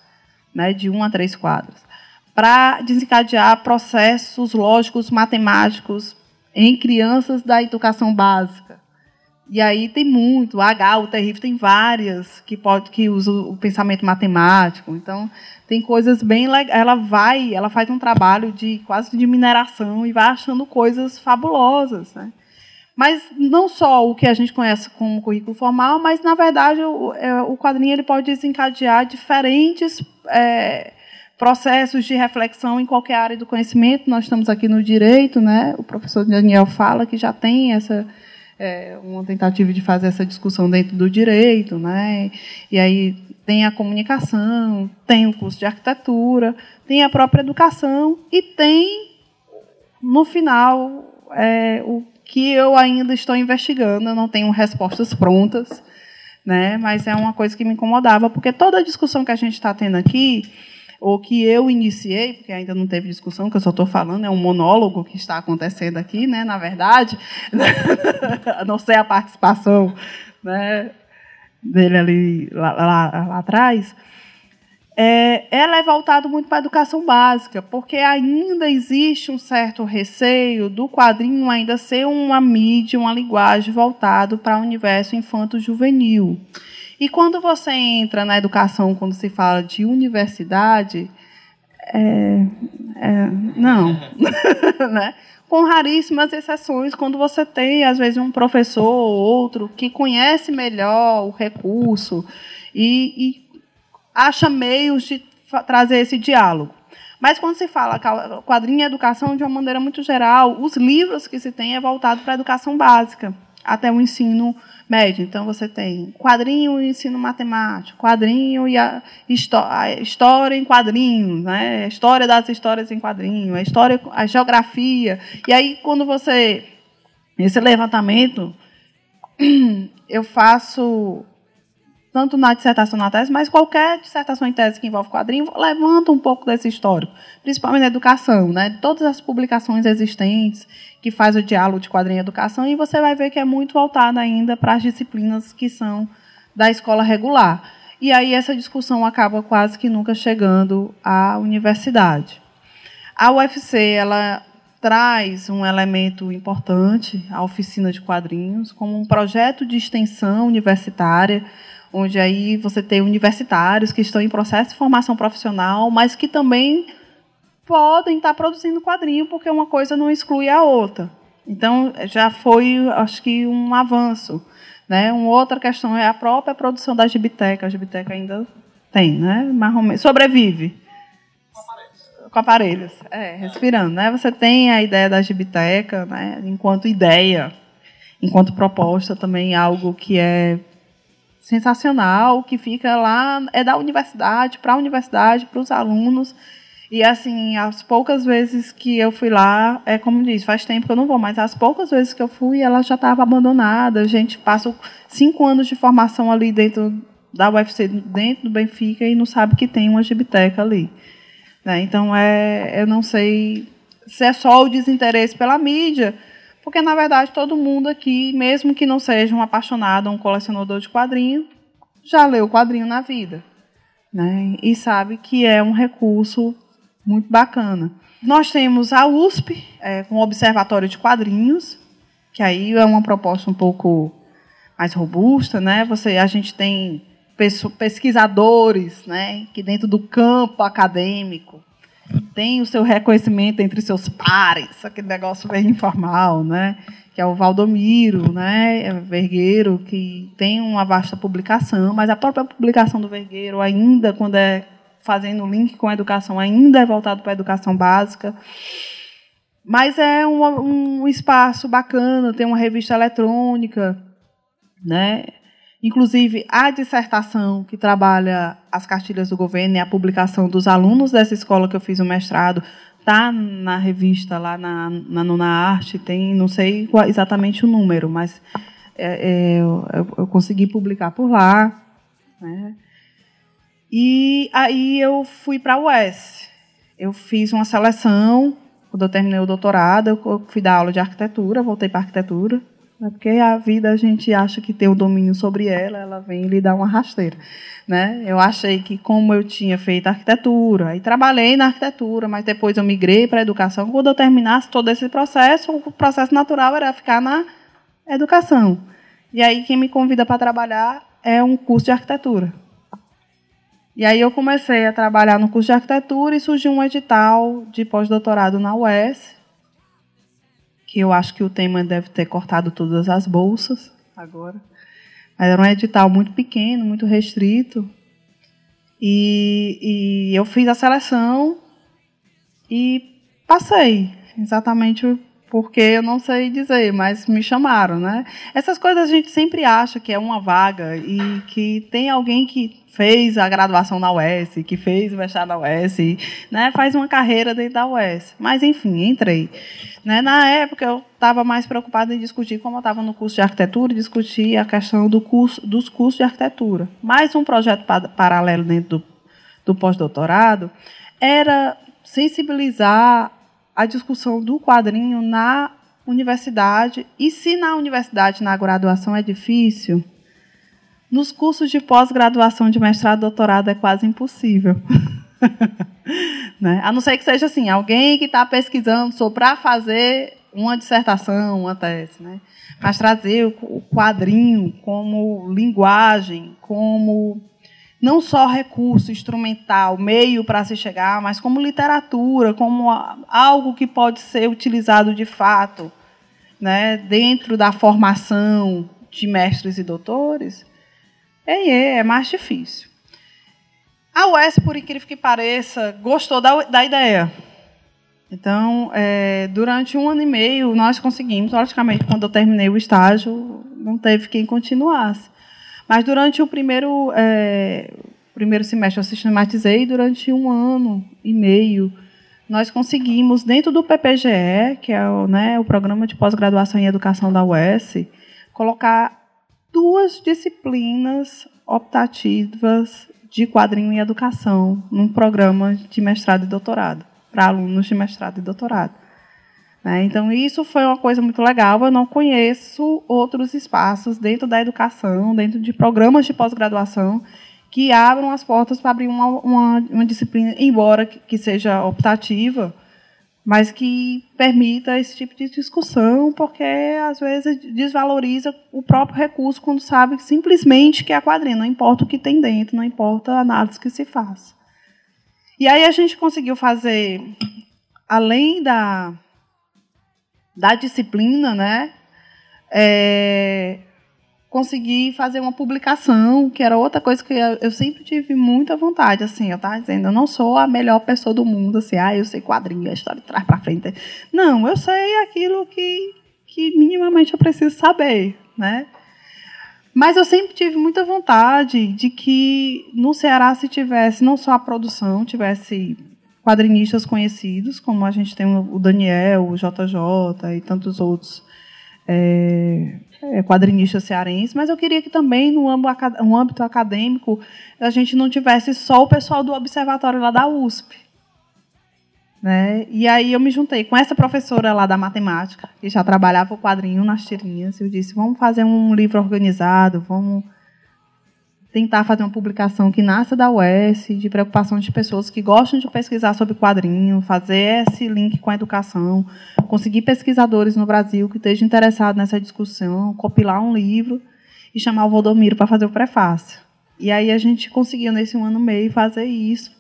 né? de um a três quadros, para desencadear processos lógicos matemáticos em crianças da educação básica. E aí tem muito, o H, o terrível, tem várias que pode que usa o pensamento matemático. Então, tem coisas bem legais. Ela vai, ela faz um trabalho de quase de mineração e vai achando coisas fabulosas, né? Mas não só o que a gente conhece como currículo formal, mas na verdade o, é, o quadrinho ele pode desencadear diferentes é, processos de reflexão em qualquer área do conhecimento. Nós estamos aqui no direito, né? O professor Daniel fala que já tem essa é, uma tentativa de fazer essa discussão dentro do direito, né? E aí tem a comunicação, tem o curso de arquitetura, tem a própria educação e tem no final é, o que eu ainda estou investigando. Eu não tenho respostas prontas, né? Mas é uma coisa que me incomodava porque toda a discussão que a gente está tendo aqui ou que eu iniciei, porque ainda não teve discussão, que eu só estou falando, é um monólogo que está acontecendo aqui, né, na verdade, não ser a participação né, dele ali lá, lá, lá atrás, é, ela é voltada muito para a educação básica, porque ainda existe um certo receio do quadrinho ainda ser uma mídia, uma linguagem voltado para o universo infanto-juvenil. E quando você entra na educação, quando se fala de universidade, é, é, não. né? Com raríssimas exceções, quando você tem, às vezes, um professor ou outro que conhece melhor o recurso e, e acha meios de trazer esse diálogo. Mas quando se fala quadrinho e educação de uma maneira muito geral, os livros que se tem é voltado para a educação básica, até o ensino médio. Então, você tem quadrinho e ensino matemático, quadrinho e a, a história em quadrinhos, né? a história das histórias em quadrinho, a história, a geografia. E aí, quando você. Esse levantamento, eu faço tanto na dissertação na tese, mas qualquer dissertação em tese que envolve quadrinho levanta um pouco desse histórico, principalmente na educação, né? Todas as publicações existentes que faz o diálogo de quadrinho e educação, e você vai ver que é muito voltada ainda para as disciplinas que são da escola regular. E aí essa discussão acaba quase que nunca chegando à universidade. A UFC, ela traz um elemento importante, a oficina de quadrinhos, como um projeto de extensão universitária, onde aí você tem universitários que estão em processo de formação profissional, mas que também podem estar produzindo quadrinho, porque uma coisa não exclui a outra. Então, já foi, acho que, um avanço. Né? Uma outra questão é a própria produção da gibiteca. A gibiteca ainda tem, né? Mais sobrevive. Com aparelhos. Com aparelhos, é, respirando. Né? Você tem a ideia da gibiteca, né? enquanto ideia, enquanto proposta, também algo que é sensacional, que fica lá, é da universidade, para a universidade, para os alunos. E assim, as poucas vezes que eu fui lá, é como diz, faz tempo que eu não vou, mas as poucas vezes que eu fui, ela já estava abandonada. A gente passa cinco anos de formação ali dentro da UFC, dentro do Benfica, e não sabe que tem uma gibiteca ali. Né? Então, é, eu não sei se é só o desinteresse pela mídia, porque, na verdade, todo mundo aqui, mesmo que não seja um apaixonado, um colecionador de quadrinho, já leu quadrinho na vida. Né? E sabe que é um recurso muito bacana. Nós temos a USP, é, o Observatório de Quadrinhos, que aí é uma proposta um pouco mais robusta. Né? Você, a gente tem pesquisadores né, que dentro do campo acadêmico tem o seu reconhecimento entre seus pares, aquele negócio bem informal, né? que é o Valdomiro, né, é Vergueiro, que tem uma vasta publicação, mas a própria publicação do Vergueiro, ainda quando é fazendo link com a educação, ainda é voltado para a educação básica. Mas é um, um espaço bacana, tem uma revista eletrônica, né? Inclusive, a dissertação que trabalha as cartilhas do governo e a publicação dos alunos dessa escola que eu fiz o mestrado está na revista lá na, na Nona Arte, tem, não sei qual, exatamente o número, mas é, é, eu, eu, consegui publicar por lá. Né? E aí eu fui para a UES. Eu fiz uma seleção, quando eu terminei o doutorado, eu fui dar aula de arquitetura, voltei para arquitetura. Né? Porque a vida a gente acha que tem o domínio sobre ela, ela vem lhe dar uma rasteira. Né? Eu achei que, como eu tinha feito arquitetura, e trabalhei na arquitetura, mas depois eu migrei para a educação, quando eu terminasse todo esse processo, o processo natural era ficar na educação. E aí, quem me convida para trabalhar é um curso de arquitetura. E aí eu comecei a trabalhar no curso de arquitetura e surgiu um edital de pós-doutorado na UES, que eu acho que o tema deve ter cortado todas as bolsas agora. Mas era um edital muito pequeno, muito restrito. E, e eu fiz a seleção e passei, exatamente porque eu não sei dizer, mas me chamaram, né? Essas coisas a gente sempre acha que é uma vaga e que tem alguém que fez a graduação na UES, que fez o mestrado na UES, né, faz uma carreira dentro da UES. Mas, enfim, entrei. Né, na época, eu estava mais preocupada em discutir, como eu estava no curso de arquitetura, discutir a questão do curso, dos cursos de arquitetura. Mais um projeto paralelo dentro do, do pós-doutorado era sensibilizar a discussão do quadrinho na universidade, e se na universidade, na graduação, é difícil, nos cursos de pós-graduação de mestrado doutorado é quase impossível. né? A não ser que seja assim, alguém que está pesquisando só para fazer uma dissertação, uma tese. Né? Mas trazer o quadrinho como linguagem, como não só recurso instrumental, meio para se chegar, mas como literatura, como algo que pode ser utilizado de fato né, dentro da formação de mestres e doutores, é, é, é mais difícil. A UES, por incrível que pareça, gostou da, da ideia. Então, é, durante um ano e meio, nós conseguimos, logicamente, quando eu terminei o estágio, não teve quem continuasse. Mas durante o primeiro, é, primeiro semestre, eu sistematizei, durante um ano e meio, nós conseguimos, dentro do PPGE, que é o, né, o Programa de Pós-Graduação em Educação da UES, colocar duas disciplinas optativas de quadrinho e educação num programa de mestrado e doutorado, para alunos de mestrado e doutorado. Né? Então, isso foi uma coisa muito legal. Eu não conheço outros espaços dentro da educação, dentro de programas de pós-graduação, que abram as portas para abrir uma, uma, uma disciplina, embora que seja optativa, mas que permita esse tipo de discussão, porque às vezes desvaloriza o próprio recurso quando sabe simplesmente que é a quadrinha, não importa o que tem dentro, não importa a análise que se faz. E aí a gente conseguiu fazer, além da, da disciplina, né, é, conseguir fazer uma publicação, que era outra coisa que eu, sempre tive muita vontade, assim, eu estava dizendo, eu não sou a melhor pessoa do mundo, assim, ah, eu sei quadrinho, a história de trás para frente. Não, eu sei aquilo que, que minimamente eu preciso saber, né? Mas eu sempre tive muita vontade de que no Ceará se tivesse não só a produção, tivesse quadrinistas conhecidos, como a gente tem o Daniel, o JJ e tantos outros é, é, quadrinista cearense, mas eu queria que também, no âmbito acadêmico, a gente não tivesse só o pessoal do observatório lá da USP. Né? E aí eu me juntei com essa professora lá da matemática, que já trabalhava o quadrinho nas tirinhas, e eu disse, vamos fazer um livro organizado, vamos tentar fazer uma publicação que nasça da UES, de preocupação de pessoas que gostam de pesquisar sobre quadrinho, fazer esse link com a educação, conseguir pesquisadores no Brasil que estejam interessados nessa discussão, compilar um livro e chamar o Valdomiro para fazer o prefácio. E aí a gente conseguiu, nesse um ano e meio, fazer isso.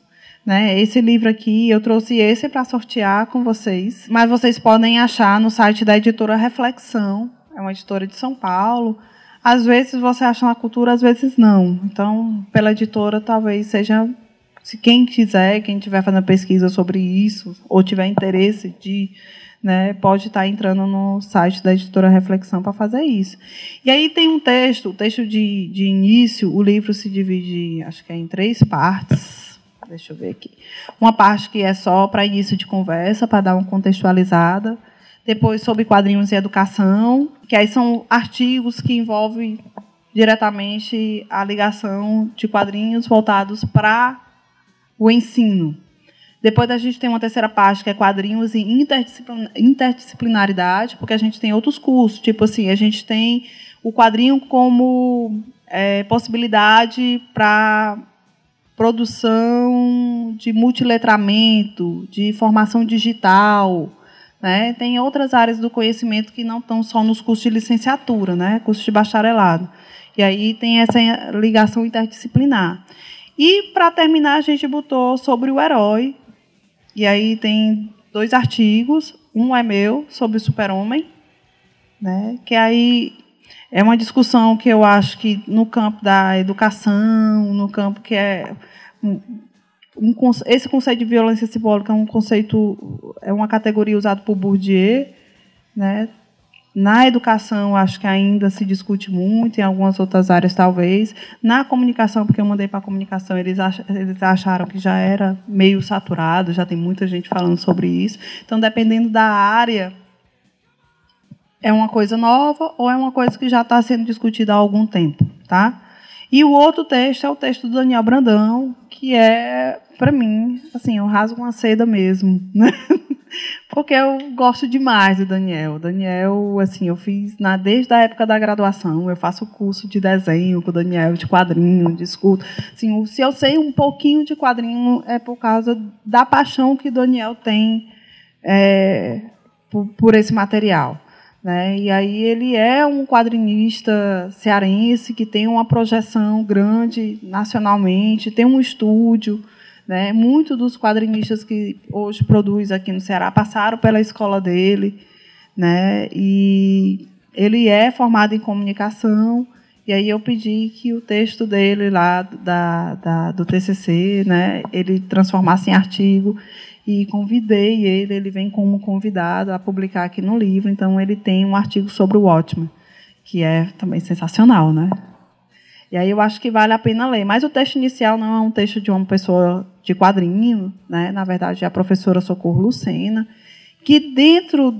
Né? Esse livro aqui, eu trouxe esse para sortear com vocês, mas vocês podem achar no site da editora Reflexão, é uma editora de São Paulo, às vezes você acha na cultura, às vezes não. Então, pela editora, talvez seja. Se quem quiser, quem estiver fazendo pesquisa sobre isso, ou tiver interesse de. Né, pode estar entrando no site da editora Reflexão para fazer isso. E aí tem um texto, o texto de, de início, o livro se divide, acho que é em três partes. Deixa eu ver aqui. Uma parte que é só para início de conversa, para dar uma contextualizada depois sobre quadrinhos e educação, que aí são artigos que envolvem diretamente a ligação de quadrinhos voltados para o ensino. Depois a gente tem uma terceira parte, que é quadrinhos e interdisciplinaridade, porque a gente tem outros cursos, tipo assim, a gente tem o quadrinho como é, possibilidade para produção de multiletramento, de formação digital, né? Tem outras áreas do conhecimento que não estão só nos cursos de licenciatura, né? cursos de bacharelado. E aí tem essa ligação interdisciplinar. E, para terminar, a gente botou sobre o herói. E aí tem dois artigos. Um é meu, sobre o super-homem, né? que aí é uma discussão que eu acho que no campo da educação, no campo que é um, esse conceito de violência simbólica é um conceito, é uma categoria usada por Bourdieu, né? Na educação, acho que ainda se discute muito, em algumas outras áreas, talvez. Na comunicação, porque eu mandei para a comunicação, eles, acharam que já era meio saturado, já tem muita gente falando sobre isso. Então, dependendo da área, é uma coisa nova ou é uma coisa que já está sendo discutida há algum tempo. Tá? E o outro texto é o texto do Daniel Brandão, que é, para mim, assim, eu rasgo uma seda mesmo, né? Porque eu gosto demais do Daniel. Daniel, assim, eu fiz na, desde a época da graduação, eu faço curso de desenho com o Daniel, de quadrinho, de escudo. Assim, se eu sei um pouquinho de quadrinho é por causa da paixão que o Daniel tem é, por, por esse material. Né? E aí ele é um quadrinista cearense que tem uma projeção grande nacionalmente, tem um estúdio. Né? Muitos dos quadrinistas que hoje produz aqui no Ceará passaram pela escola dele. Né? E ele é formado em comunicação. E aí eu pedi que o texto dele lá da, da, do TCC, né, ele transformasse em artigo e convidei ele, ele vem como convidado a publicar aqui no livro, então ele tem um artigo sobre o Watchmen, que é também sensacional, né? E aí eu acho que vale a pena ler. Mas o texto inicial não é um texto de uma pessoa de quadrinho, né? Na verdade é a professora Socorro Lucena, que dentro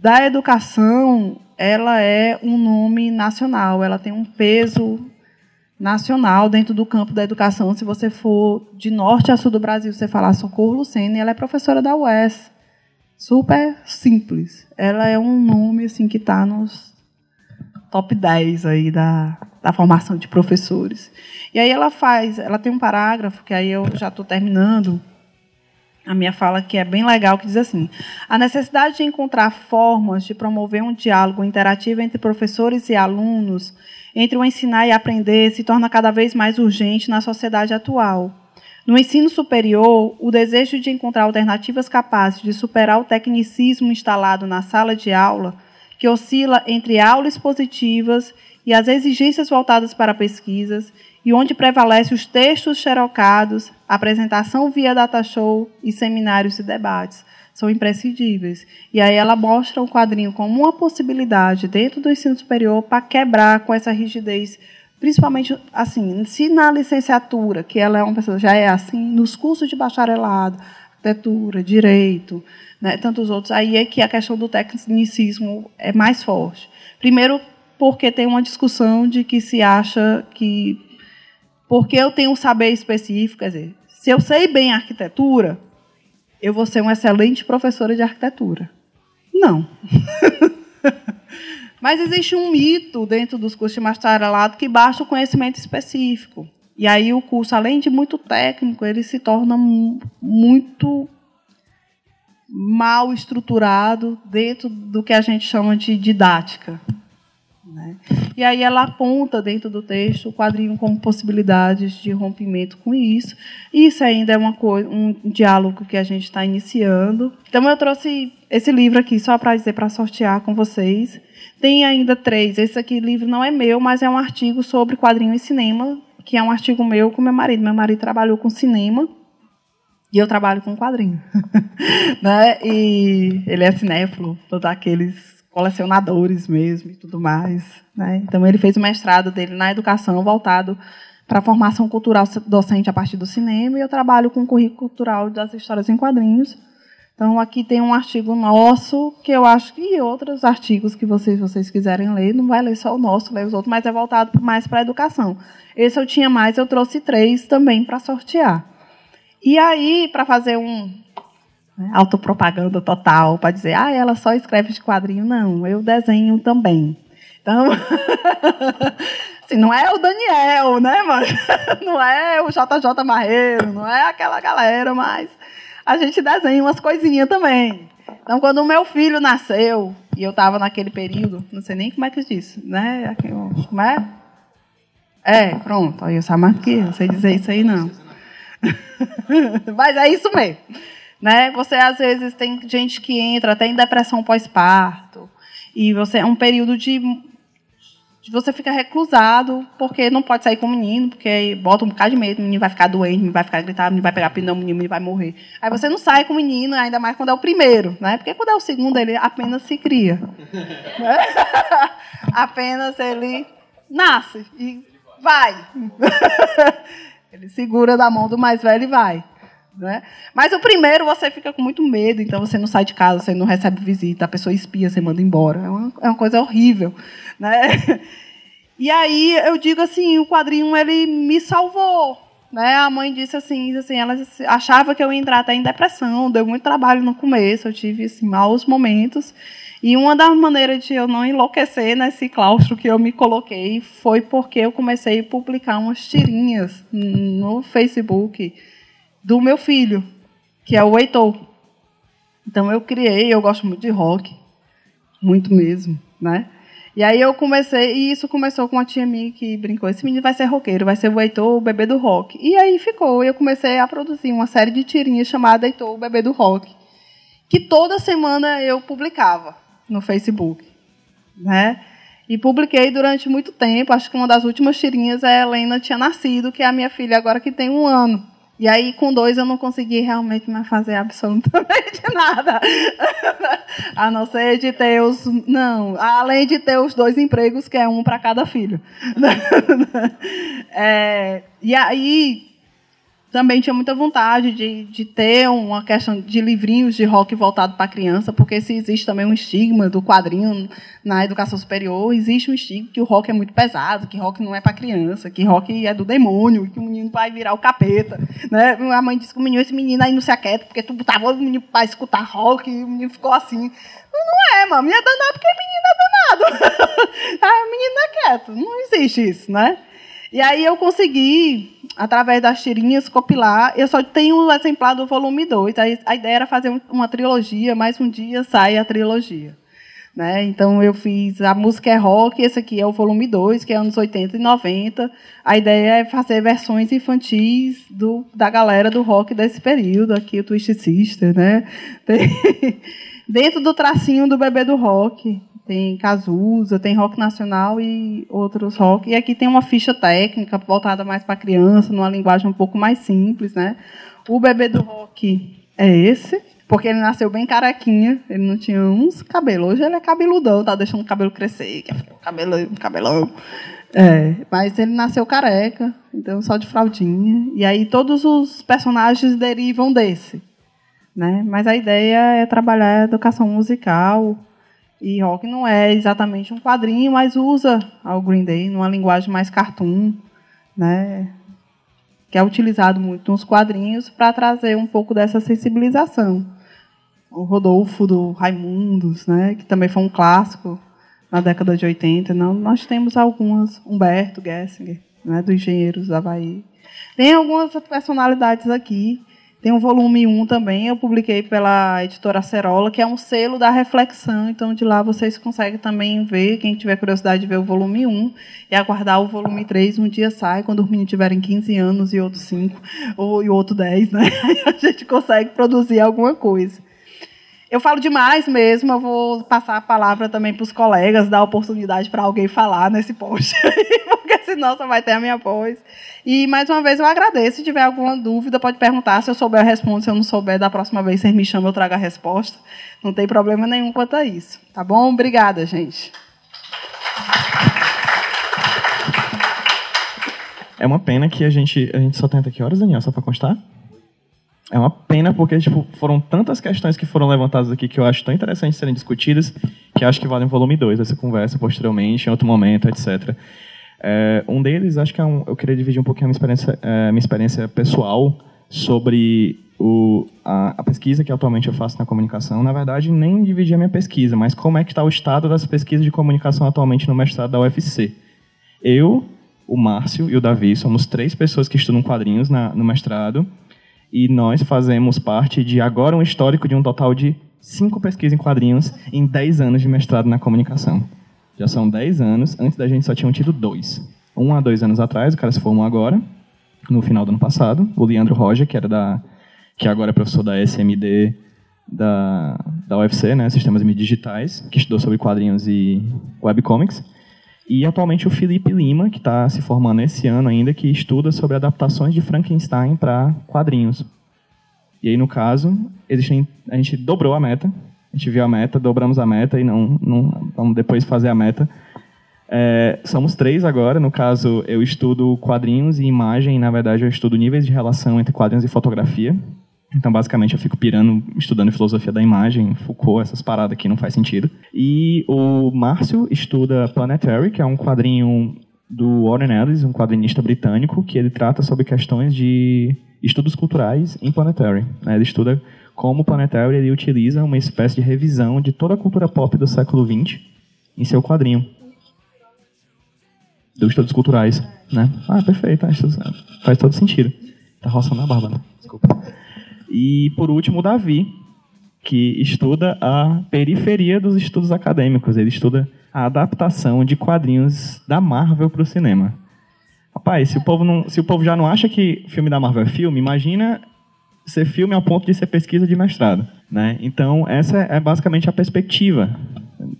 da educação ela é um nome nacional, ela tem um peso nacional dentro do campo da educação. Se você for de norte a sul do Brasil, você falar Socorro Lucena, ela é professora da UES. Super simples. Ela é um nome assim que está nos top 10 aí da, da formação de professores. E aí ela faz, ela tem um parágrafo que aí eu já estou terminando a minha fala que é bem legal que diz assim: a necessidade de encontrar formas de promover um diálogo interativo entre professores e alunos, entre o ensinar e aprender, se torna cada vez mais urgente na sociedade atual. No ensino superior, o desejo de encontrar alternativas capazes de superar o tecnicismo instalado na sala de aula, que oscila entre aulas positivas e as exigências voltadas para pesquisas, e onde prevalece os textos xerocados, apresentação via data show e seminários e debates. São imprescindíveis. E aí ela mostra o quadrinho como uma possibilidade dentro do ensino superior para quebrar com essa rigidez principalmente assim, se na licenciatura, que ela é uma pessoa já é assim, nos cursos de bacharelado, arquitetura, direito, né, tantos outros, aí é que a questão do tecnicismo é mais forte. Primeiro, porque tem uma discussão de que se acha que porque eu tenho um saber específico, quer dizer, se eu sei bem arquitetura, eu vou ser uma excelente professora de arquitetura. Não. Mas existe um mito dentro dos cursos de bacharelado que basta o conhecimento específico. E aí o curso, além de muito técnico, ele se torna muito mal estruturado dentro do que a gente chama de didática. Né? E aí ela aponta dentro do texto o quadrinho como possibilidades de rompimento com isso. Isso ainda é uma coisa, um diálogo que a gente está iniciando. Então eu trouxe esse livro aqui só para dizer para sortear com vocês. Tem ainda três. Esse aqui livro não é meu, mas é um artigo sobre quadrinho e cinema, que é um artigo meu com meu marido. Meu marido trabalhou com cinema e eu trabalho com quadrinho, né? E ele é cinéfilo, todos aqueles colecionadores mesmo e tudo mais, né? Então ele fez o mestrado dele na educação voltado para a formação cultural docente a partir do cinema e eu trabalho com o currículo cultural das histórias em quadrinhos então, aqui tem um artigo nosso, que eu acho que outros artigos que vocês, vocês quiserem ler, não vai ler só o nosso, ler os outros, mas é voltado mais para a educação. Esse eu tinha mais, eu trouxe três também para sortear. E aí, para fazer um né, autopropaganda total, para dizer, ah, ela só escreve de quadrinho, não, eu desenho também. Então, assim, não é o Daniel, né, mas não é o JJ Marreiro, não é aquela galera, mas a gente desenha umas coisinhas também. Então, quando o meu filho nasceu, e eu estava naquele período, não sei nem como é que diz, né? Como é? É, pronto. Aí eu sabe mais que eu, sei dizer isso aí, não. Mas é isso mesmo. Né? Você, às vezes, tem gente que entra até em depressão pós-parto, e você é um período de você fica reclusado, porque não pode sair com o menino, porque bota um bocado de medo, o menino vai ficar doente, o menino vai ficar gritando, o menino vai pegar pneumonia, o menino vai morrer. Aí você não sai com o menino, ainda mais quando é o primeiro, né? Porque quando é o segundo, ele apenas se cria. apenas ele nasce e vai. ele segura da mão do mais velho e vai. Né? Mas o primeiro você fica com muito medo, então você não sai de casa, você não recebe visita, a pessoa espia, você manda embora. É uma, é uma coisa horrível. Né? E aí eu digo assim, o quadrinho ele me salvou. Né? A mãe disse assim, assim, ela achava que eu ia entrar até em depressão, deu muito trabalho no começo, eu tive assim, maus momentos. E uma das maneiras de eu não enlouquecer nesse claustro que eu me coloquei foi porque eu comecei a publicar umas tirinhas no Facebook do meu filho, que é o Heitor. Então eu criei, eu gosto muito de rock, muito mesmo, né? E aí eu comecei, e isso começou com uma tia minha que brincou, esse menino vai ser roqueiro, vai ser o Heitor, o bebê do rock. E aí ficou, eu comecei a produzir uma série de tirinhas chamada Heitor, o bebê do rock, que toda semana eu publicava no Facebook, né? E publiquei durante muito tempo, acho que uma das últimas tirinhas é a Helena tinha nascido, que é a minha filha agora que tem um ano. E aí, com dois, eu não consegui realmente mais fazer absolutamente nada. A não ser de ter os. Não, além de ter os dois empregos, que é um para cada filho. É, e aí, também tinha muita vontade de, de ter uma questão de livrinhos de rock voltado para criança, porque se existe também um estigma do quadrinho na educação superior, existe um estigma que o rock é muito pesado, que rock não é para criança, que rock é do demônio, que o menino vai virar o capeta. Né? A mãe disse que o menino, esse menino aí não se aquieta, porque tu botava o menino para escutar rock, e o menino ficou assim. Não é, mano, é danado porque menino é danado. a menina é quieto, não existe isso, né? E aí eu consegui, através das tirinhas, compilar. Eu só tenho o exemplar do volume 2. A ideia era fazer uma trilogia, mas um dia sai a trilogia. Né? Então eu fiz a música é rock, esse aqui é o volume 2, que é anos 80 e 90. A ideia é fazer versões infantis do, da galera do rock desse período, aqui o Twist Sister, né? Tem, dentro do tracinho do bebê do rock tem Cazuza, tem rock nacional e outros rock. E aqui tem uma ficha técnica voltada mais para criança, numa linguagem um pouco mais simples, né? O bebê do rock é esse, porque ele nasceu bem carequinha, ele não tinha uns cabelos. Hoje ele é cabeludão, tá deixando o cabelo crescer, ficar cabelão, cabelão. É, mas ele nasceu careca, então só de fraldinha. E aí todos os personagens derivam desse. Né? Mas a ideia é trabalhar a educação musical, e rock não é exatamente um quadrinho, mas usa o Green Day numa linguagem mais cartoon, né? que é utilizado muito nos quadrinhos para trazer um pouco dessa sensibilização. O Rodolfo do Raimundos, né? que também foi um clássico na década de 80. Não, nós temos algumas, Humberto Gessinger, né? do Engenheiros da Havaí. Tem algumas personalidades aqui tem o volume 1 também, eu publiquei pela editora Acerola, que é um selo da reflexão. Então, de lá vocês conseguem também ver, quem tiver curiosidade de ver o volume 1 e aguardar o volume 3. Um dia sai, quando os meninos tiverem 15 anos e outro 5, ou e outro 10, né? a gente consegue produzir alguma coisa. Eu falo demais mesmo, eu vou passar a palavra também para os colegas, dar oportunidade para alguém falar nesse post, porque senão só vai ter a minha voz. E, mais uma vez, eu agradeço. Se tiver alguma dúvida, pode perguntar. Se eu souber, eu respondo. Se eu não souber, da próxima vez, vocês me chamam, eu trago a resposta. Não tem problema nenhum quanto a isso. Tá bom? Obrigada, gente. É uma pena que a gente, a gente só tenta que horas, Daniel? Só para constar? É uma pena porque tipo, foram tantas questões que foram levantadas aqui que eu acho tão interessante serem discutidas que acho que valem um volume 2 essa conversa posteriormente, em outro momento, etc. É, um deles, acho que é um, eu queria dividir um pouquinho a minha experiência, é, minha experiência pessoal sobre o, a, a, pesquisa que atualmente eu faço na comunicação. Na verdade, nem dividir a minha pesquisa, mas como é que está o estado das pesquisas de comunicação atualmente no mestrado da UFC. Eu, o Márcio e o Davi somos três pessoas que estudam quadrinhos na, no mestrado e nós fazemos parte de agora um histórico de um total de cinco pesquisas em quadrinhos em dez anos de mestrado na comunicação. Já são dez anos, antes da gente só tinham tido dois. Um a dois anos atrás, o cara se formou agora, no final do ano passado, o Leandro Roger, que era da que agora é professor da SMD da, da UFC, né, Sistemas Digitais, que estudou sobre quadrinhos e webcomics. E atualmente o Felipe Lima, que está se formando esse ano ainda, que estuda sobre adaptações de Frankenstein para quadrinhos. E aí, no caso, existem, a gente dobrou a meta, a gente viu a meta, dobramos a meta e não, não vamos depois fazer a meta. É, somos três agora, no caso, eu estudo quadrinhos e imagem, na verdade eu estudo níveis de relação entre quadrinhos e fotografia. Então, basicamente, eu fico pirando, estudando filosofia da imagem, Foucault, essas paradas que não faz sentido. E o Márcio estuda Planetary, que é um quadrinho do Warren Ellis, um quadrinista britânico, que ele trata sobre questões de estudos culturais em Planetary. Né? Ele estuda como o Planetary ele utiliza uma espécie de revisão de toda a cultura pop do século XX em seu quadrinho. Dos estudos culturais, né? Ah, perfeito, faz todo sentido. Tá roçando a barba, né? Desculpa. E, por último, o Davi, que estuda a periferia dos estudos acadêmicos. Ele estuda a adaptação de quadrinhos da Marvel para o cinema. Rapaz, se o, povo não, se o povo já não acha que filme da Marvel é filme, imagina ser filme ao ponto de ser pesquisa de mestrado. Né? Então, essa é basicamente a perspectiva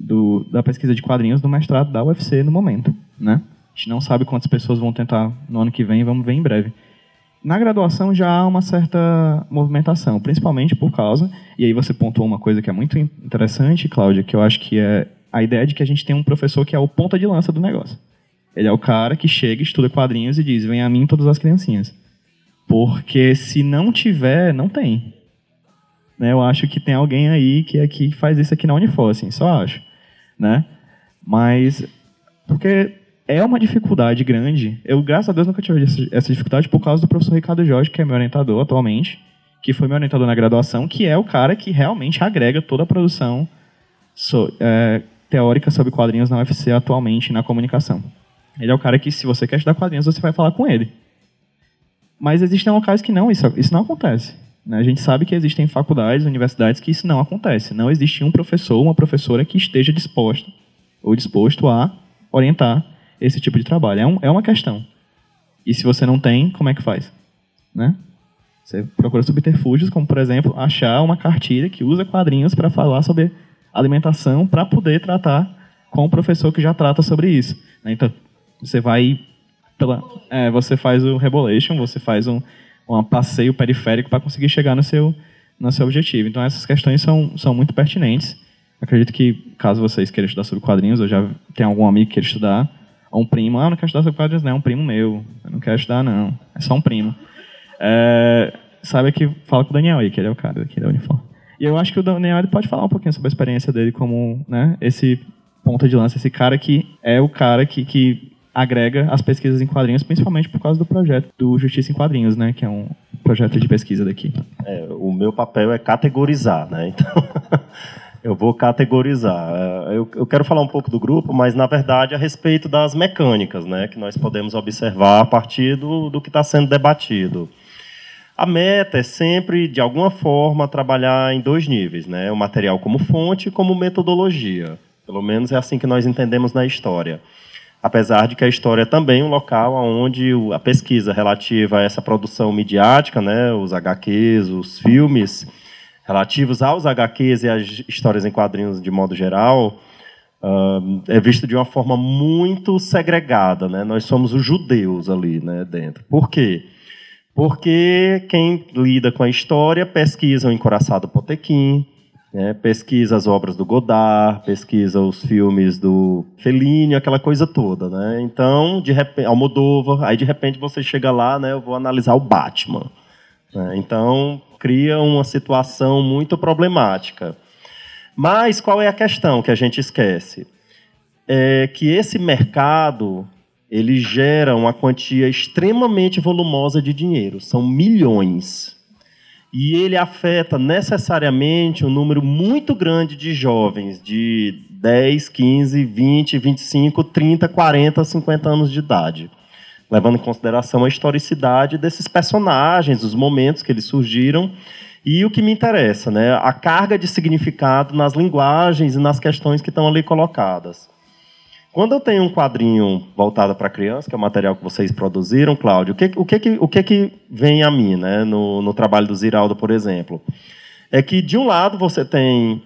do, da pesquisa de quadrinhos do mestrado da UFC no momento. Né? A gente não sabe quantas pessoas vão tentar no ano que vem, vamos ver em breve. Na graduação já há uma certa movimentação, principalmente por causa, e aí você pontuou uma coisa que é muito interessante, Cláudia, que eu acho que é a ideia de que a gente tem um professor que é o ponta de lança do negócio. Ele é o cara que chega, estuda quadrinhos e diz: vem a mim todas as criancinhas. Porque se não tiver, não tem. Né? Eu acho que tem alguém aí que aqui faz isso aqui na Unifor, assim, só acho. Né? Mas, porque é uma dificuldade grande. Eu, graças a Deus, nunca tive essa dificuldade por causa do professor Ricardo Jorge, que é meu orientador atualmente, que foi meu orientador na graduação, que é o cara que realmente agrega toda a produção so, é, teórica sobre quadrinhos na UFC atualmente na comunicação. Ele é o cara que, se você quer estudar quadrinhos, você vai falar com ele. Mas existem locais que não, isso, isso não acontece. Né? A gente sabe que existem faculdades, universidades que isso não acontece. Não existe um professor, uma professora que esteja disposto ou disposto a orientar esse tipo de trabalho. É, um, é uma questão. E se você não tem, como é que faz? Né? Você procura subterfúgios, como, por exemplo, achar uma cartilha que usa quadrinhos para falar sobre alimentação para poder tratar com o professor que já trata sobre isso. Né? Então, você vai é, você faz o rebolation, você faz um, um passeio periférico para conseguir chegar no seu, no seu objetivo. Então, essas questões são, são muito pertinentes. Acredito que, caso vocês queiram estudar sobre quadrinhos, ou já tem algum amigo que queira estudar, ou um primo, ah, eu não quero estudar sobre quadrinhos, não, é um primo meu, eu não quero estudar, não, é só um primo. É, sabe que fala com o Daniel aí, que ele é o cara aqui da Uniforme. E eu acho que o Daniel ele pode falar um pouquinho sobre a experiência dele como né, esse ponta de lança, esse cara que é o cara que, que agrega as pesquisas em quadrinhos, principalmente por causa do projeto do Justiça em Quadrinhos, né, que é um projeto de pesquisa daqui. É, o meu papel é categorizar, né? Então, eu vou categorizar. É, eu, eu, quero falar um pouco do grupo, mas na verdade a respeito das mecânicas, né, que nós podemos observar a partir do, do que está sendo debatido. A meta é sempre, de alguma forma, trabalhar em dois níveis, né? O material como fonte e como metodologia. Pelo menos é assim que nós entendemos na história. Apesar de que a história é também um local onde a pesquisa relativa a essa produção midiática, né, os HQs, os filmes relativos aos HQs e às histórias em quadrinhos de modo geral, uh, é visto de uma forma muito segregada. Né? Nós somos os judeus ali né, dentro. Por quê? Porque quem lida com a história pesquisa o Encoraçado Potequim, né, pesquisa as obras do Godard, pesquisa os filmes do Fellini, aquela coisa toda. Né? Então, de repente, Almodóvar, aí de repente você chega lá, né, eu vou analisar o Batman. Né? Então, cria uma situação muito problemática. Mas qual é a questão que a gente esquece? É que esse mercado ele gera uma quantia extremamente volumosa de dinheiro, são milhões. E ele afeta necessariamente um número muito grande de jovens de 10, 15, 20, 25, 30, 40, 50 anos de idade. Levando em consideração a historicidade desses personagens, os momentos que eles surgiram e o que me interessa, né? a carga de significado nas linguagens e nas questões que estão ali colocadas. Quando eu tenho um quadrinho voltado para criança, que é o material que vocês produziram, Cláudio, o que, o que, o que, que vem a mim né, no, no trabalho do Ziraldo, por exemplo? É que, de um lado, você tem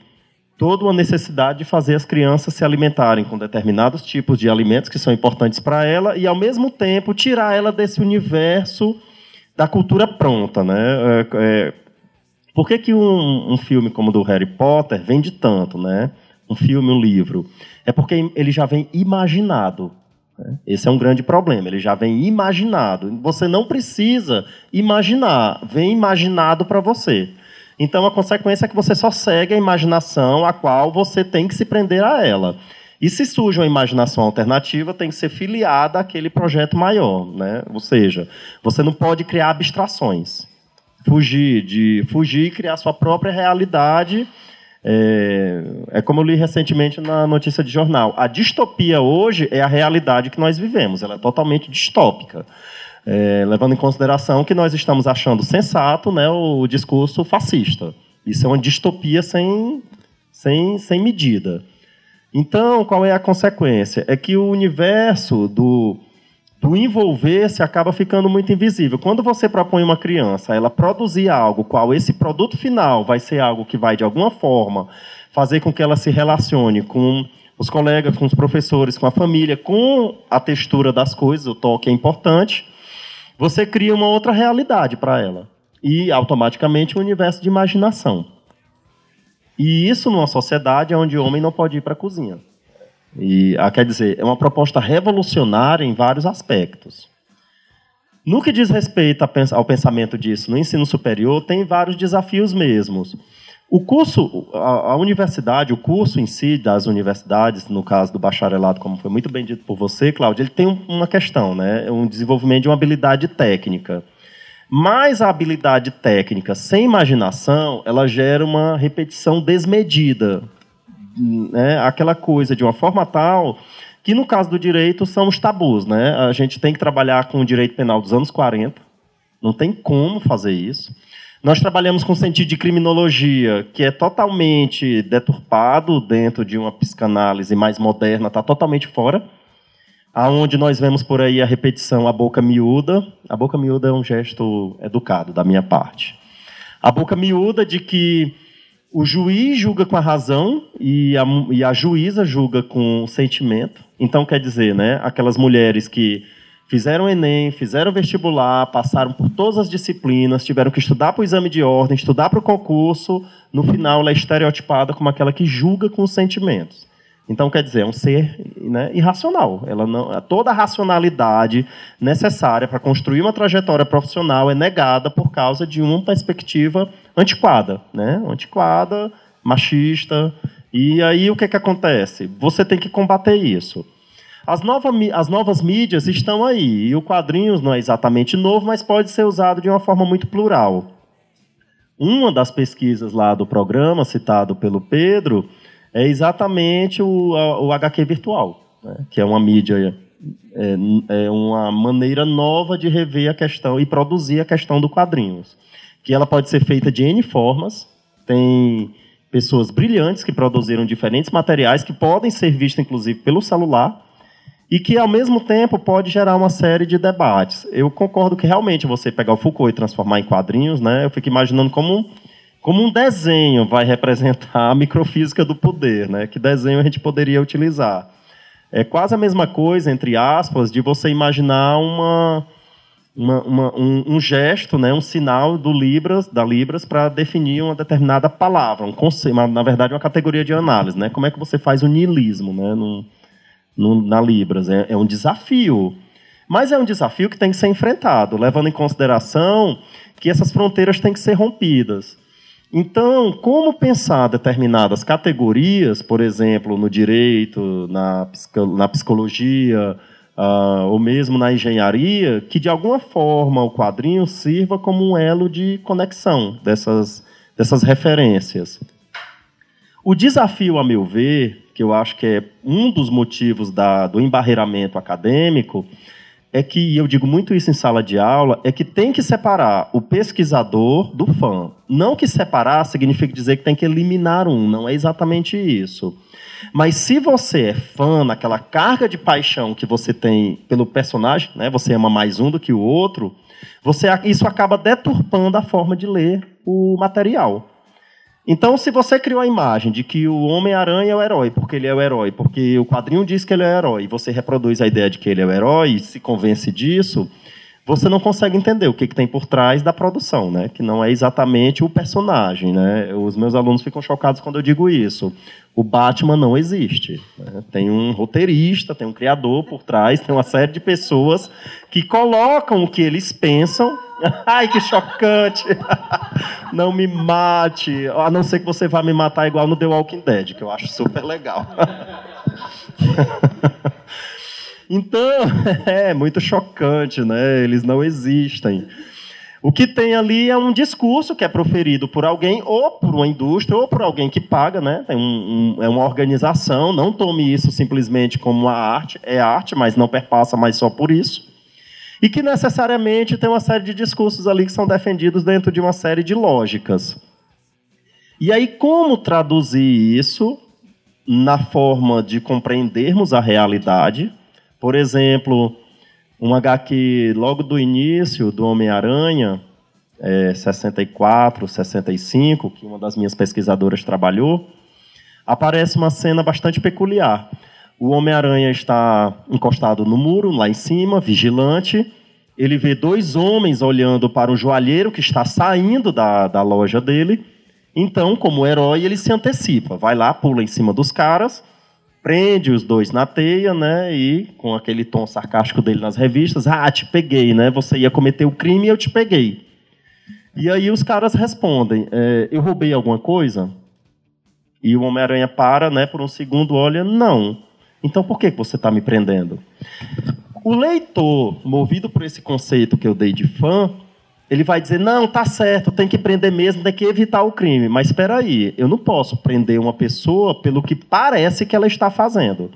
toda uma necessidade de fazer as crianças se alimentarem com determinados tipos de alimentos que são importantes para ela e, ao mesmo tempo, tirar ela desse universo da cultura pronta. Né? É, é, por que, que um, um filme como o do Harry Potter vende tanto? Né? Um filme, um livro é porque ele já vem imaginado. Né? Esse é um grande problema, ele já vem imaginado. Você não precisa imaginar, vem imaginado para você. Então a consequência é que você só segue a imaginação a qual você tem que se prender a ela. E se surge uma imaginação alternativa, tem que ser filiada àquele projeto maior, né? Ou seja, você não pode criar abstrações. Fugir de fugir e criar sua própria realidade é, é, como eu li recentemente na notícia de jornal. A distopia hoje é a realidade que nós vivemos. Ela é totalmente distópica. É, levando em consideração que nós estamos achando sensato né, o discurso fascista. Isso é uma distopia sem, sem, sem medida. Então, qual é a consequência? É que o universo do, do envolver-se acaba ficando muito invisível. Quando você propõe uma criança, ela produzir algo, qual esse produto final vai ser algo que vai, de alguma forma, fazer com que ela se relacione com os colegas, com os professores, com a família, com a textura das coisas, o toque é importante, você cria uma outra realidade para ela. E, automaticamente, um universo de imaginação. E isso numa sociedade onde o homem não pode ir para a cozinha. E, ah, quer dizer, é uma proposta revolucionária em vários aspectos. No que diz respeito ao pensamento disso no ensino superior, tem vários desafios mesmos. O curso, a, universidade, o curso em si das universidades, no caso do bacharelado, como foi muito bem dito por você, Cláudio, ele tem uma questão, né? um desenvolvimento de uma habilidade técnica. Mas a habilidade técnica sem imaginação, ela gera uma repetição desmedida. Né? Aquela coisa de uma forma tal que no caso do direito são os tabus, né? A gente tem que trabalhar com o direito penal dos anos 40, não tem como fazer isso. Nós trabalhamos com o sentido de criminologia, que é totalmente deturpado dentro de uma psicanálise mais moderna, está totalmente fora. Aonde nós vemos por aí a repetição, a boca miúda. A boca miúda é um gesto educado da minha parte. A boca miúda de que o juiz julga com a razão e a, e a juíza julga com o sentimento. Então, quer dizer, né, aquelas mulheres que fizeram Enem, fizeram vestibular, passaram por todas as disciplinas, tiveram que estudar para o exame de ordem, estudar para o concurso, no final ela é estereotipada como aquela que julga com os sentimentos. Então, quer dizer, é um ser né, irracional. Ela não, toda a racionalidade necessária para construir uma trajetória profissional é negada por causa de uma perspectiva antiquada, né? antiquada, machista, e aí o que, que acontece? Você tem que combater isso. As, nova, as novas mídias estão aí, e o quadrinhos não é exatamente novo, mas pode ser usado de uma forma muito plural. Uma das pesquisas lá do programa, citado pelo Pedro, é exatamente o, o HQ virtual, né? que é uma mídia, é, é uma maneira nova de rever a questão e produzir a questão do quadrinhos. Que ela pode ser feita de N formas, tem pessoas brilhantes que produziram diferentes materiais que podem ser vistos, inclusive, pelo celular e que, ao mesmo tempo, pode gerar uma série de debates. Eu concordo que, realmente, você pegar o Foucault e transformar em quadrinhos, né, eu fico imaginando como, como um desenho vai representar a microfísica do poder, né, que desenho a gente poderia utilizar. É quase a mesma coisa, entre aspas, de você imaginar uma uma, uma, um, um, gesto, né, um sinal do Libras, da Libras para definir uma determinada palavra, um conceito, uma, na verdade uma categoria de análise, né? Como é que você faz o niilismo, né, no, no, na Libras? É, é um desafio, mas é um desafio que tem que ser enfrentado, levando em consideração que essas fronteiras têm que ser rompidas. Então, como pensar determinadas categorias, por exemplo, no direito, na, na psicologia, uh, ou mesmo na engenharia, que de alguma forma o quadrinho sirva como um elo de conexão dessas, dessas referências. O desafio, a meu ver, que eu acho que é um dos motivos da, do embarreiramento acadêmico, é que, e eu digo muito isso em sala de aula, é que tem que separar o pesquisador do fã. Não que separar significa dizer que tem que eliminar um, não é exatamente isso. Mas se você é fã naquela carga de paixão que você tem pelo personagem, né, você ama mais um do que o outro, você isso acaba deturpando a forma de ler o material. Então, se você criou a imagem de que o Homem-Aranha é o herói, porque ele é o herói, porque o quadrinho diz que ele é o herói, e você reproduz a ideia de que ele é o herói e se convence disso, você não consegue entender o que, que, tem por trás da produção, né? Que não é exatamente o personagem, né? Os meus alunos ficam chocados quando eu digo isso. O Batman não existe. Né? Tem um roteirista, tem um criador por trás, tem uma série de pessoas que colocam o que eles pensam. Ai, que chocante! Não me mate, a não ser que você vá me matar igual no The Walking Dead, que eu acho super legal. Então, é muito chocante, né? Eles não existem. O que tem ali é um discurso que é proferido por alguém, ou por uma indústria, ou por alguém que paga, né? Um, um, é uma organização. Não tome isso simplesmente como uma arte, é arte, mas não perpassa mais só por isso. E que necessariamente tem uma série de discursos ali que são defendidos dentro de uma série de lógicas. E aí, como traduzir isso na forma de compreendermos a realidade? Por exemplo, um HQ logo do início do Homem-Aranha, é, 64, 65, que uma das minhas pesquisadoras trabalhou, aparece uma cena bastante peculiar. O Homem-Aranha está encostado no muro, lá em cima, vigilante. Ele vê dois homens olhando para um joalheiro que está saindo da, da loja dele. Então, como herói, ele se antecipa, vai lá, pula em cima dos caras prende os dois na teia, né? E com aquele tom sarcástico dele nas revistas, ah, te peguei, né? Você ia cometer o crime e eu te peguei. E aí os caras respondem, é, eu roubei alguma coisa? E o Homem-Aranha para, né? Por um segundo, olha, não. Então por que você está me prendendo? O leitor, movido por esse conceito que eu dei de fã, ele vai dizer: não, tá certo, tem que prender mesmo, tem que evitar o crime. Mas espera aí, eu não posso prender uma pessoa pelo que parece que ela está fazendo.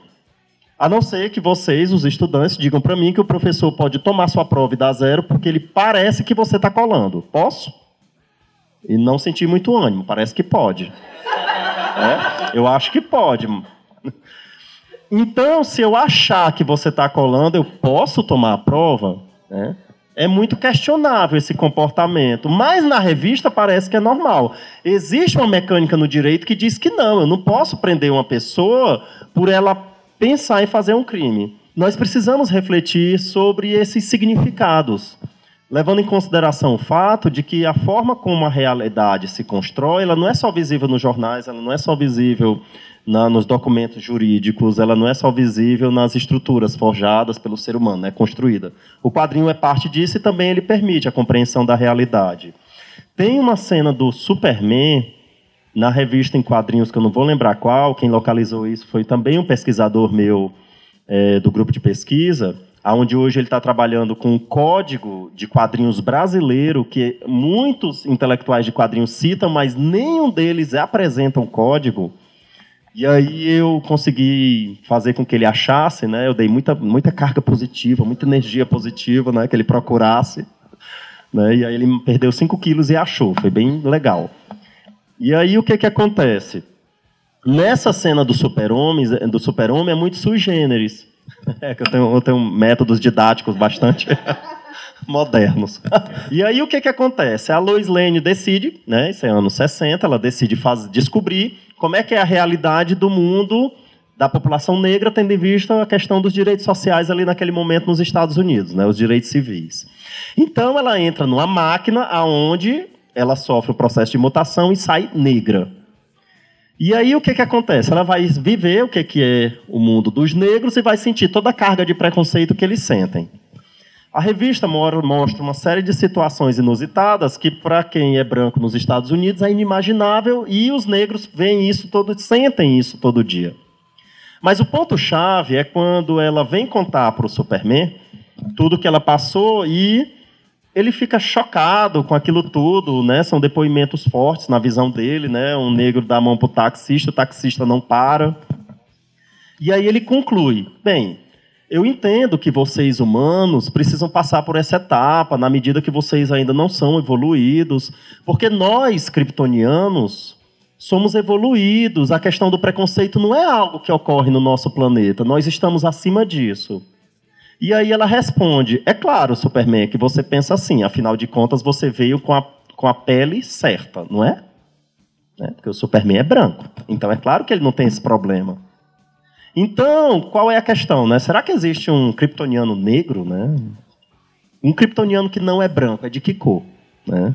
A não ser que vocês, os estudantes, digam para mim que o professor pode tomar sua prova e dar zero porque ele parece que você está colando. Posso? E não sentir muito ânimo, parece que pode. É? Eu acho que pode. Então, se eu achar que você está colando, eu posso tomar a prova? Né? É muito questionável esse comportamento, mas na revista parece que é normal. Existe uma mecânica no direito que diz que não, eu não posso prender uma pessoa por ela pensar em fazer um crime. Nós precisamos refletir sobre esses significados, levando em consideração o fato de que a forma como a realidade se constrói, ela não é só visível nos jornais, ela não é só visível na, nos documentos jurídicos, ela não é só visível nas estruturas forjadas pelo ser humano, é construída. O quadrinho é parte disso e também ele permite a compreensão da realidade. Tem uma cena do Superman na revista em quadrinhos que eu não vou lembrar qual, quem localizou isso foi também um pesquisador meu é, do grupo de pesquisa, aonde hoje ele está trabalhando com um código de quadrinhos brasileiro que muitos intelectuais de quadrinhos citam, mas nenhum deles apresenta um código e aí eu consegui fazer com que ele achasse, né? Eu dei muita, muita carga positiva, muita energia positiva, né? Que ele procurasse. Né? E aí ele perdeu 5 quilos e achou. Foi bem legal. E aí o que, que acontece? Nessa cena do super-homem do super -homem, é muito sui generis. É que eu tenho, eu tenho métodos didáticos bastante modernos. E aí o que, que acontece? A Lois Lane decide, né, isso é anos 60, ela decide faz, descobrir como é que é a realidade do mundo da população negra, tendo em vista a questão dos direitos sociais ali naquele momento nos Estados Unidos, né, os direitos civis. Então ela entra numa máquina aonde ela sofre o processo de mutação e sai negra. E aí o que, que acontece? Ela vai viver o que, que é o mundo dos negros e vai sentir toda a carga de preconceito que eles sentem. A revista mostra uma série de situações inusitadas que, para quem é branco nos Estados Unidos, é inimaginável e os negros veem isso todo, sentem isso todo dia. Mas o ponto-chave é quando ela vem contar para o Superman tudo que ela passou e ele fica chocado com aquilo tudo, né? São depoimentos fortes na visão dele, né? Um negro dá a mão para o taxista, o taxista não para. E aí ele conclui: bem, eu entendo que vocês humanos precisam passar por essa etapa na medida que vocês ainda não são evoluídos, porque nós, kryptonianos, somos evoluídos. A questão do preconceito não é algo que ocorre no nosso planeta, nós estamos acima disso. E aí ela responde: É claro, Superman, que você pensa assim, afinal de contas você veio com a, com a pele certa, não é? é? Porque o Superman é branco. Então é claro que ele não tem esse problema. Então, qual é a questão? Né? Será que existe um kryptoniano negro? Né? Um kryptoniano que não é branco, é de que cor? Né?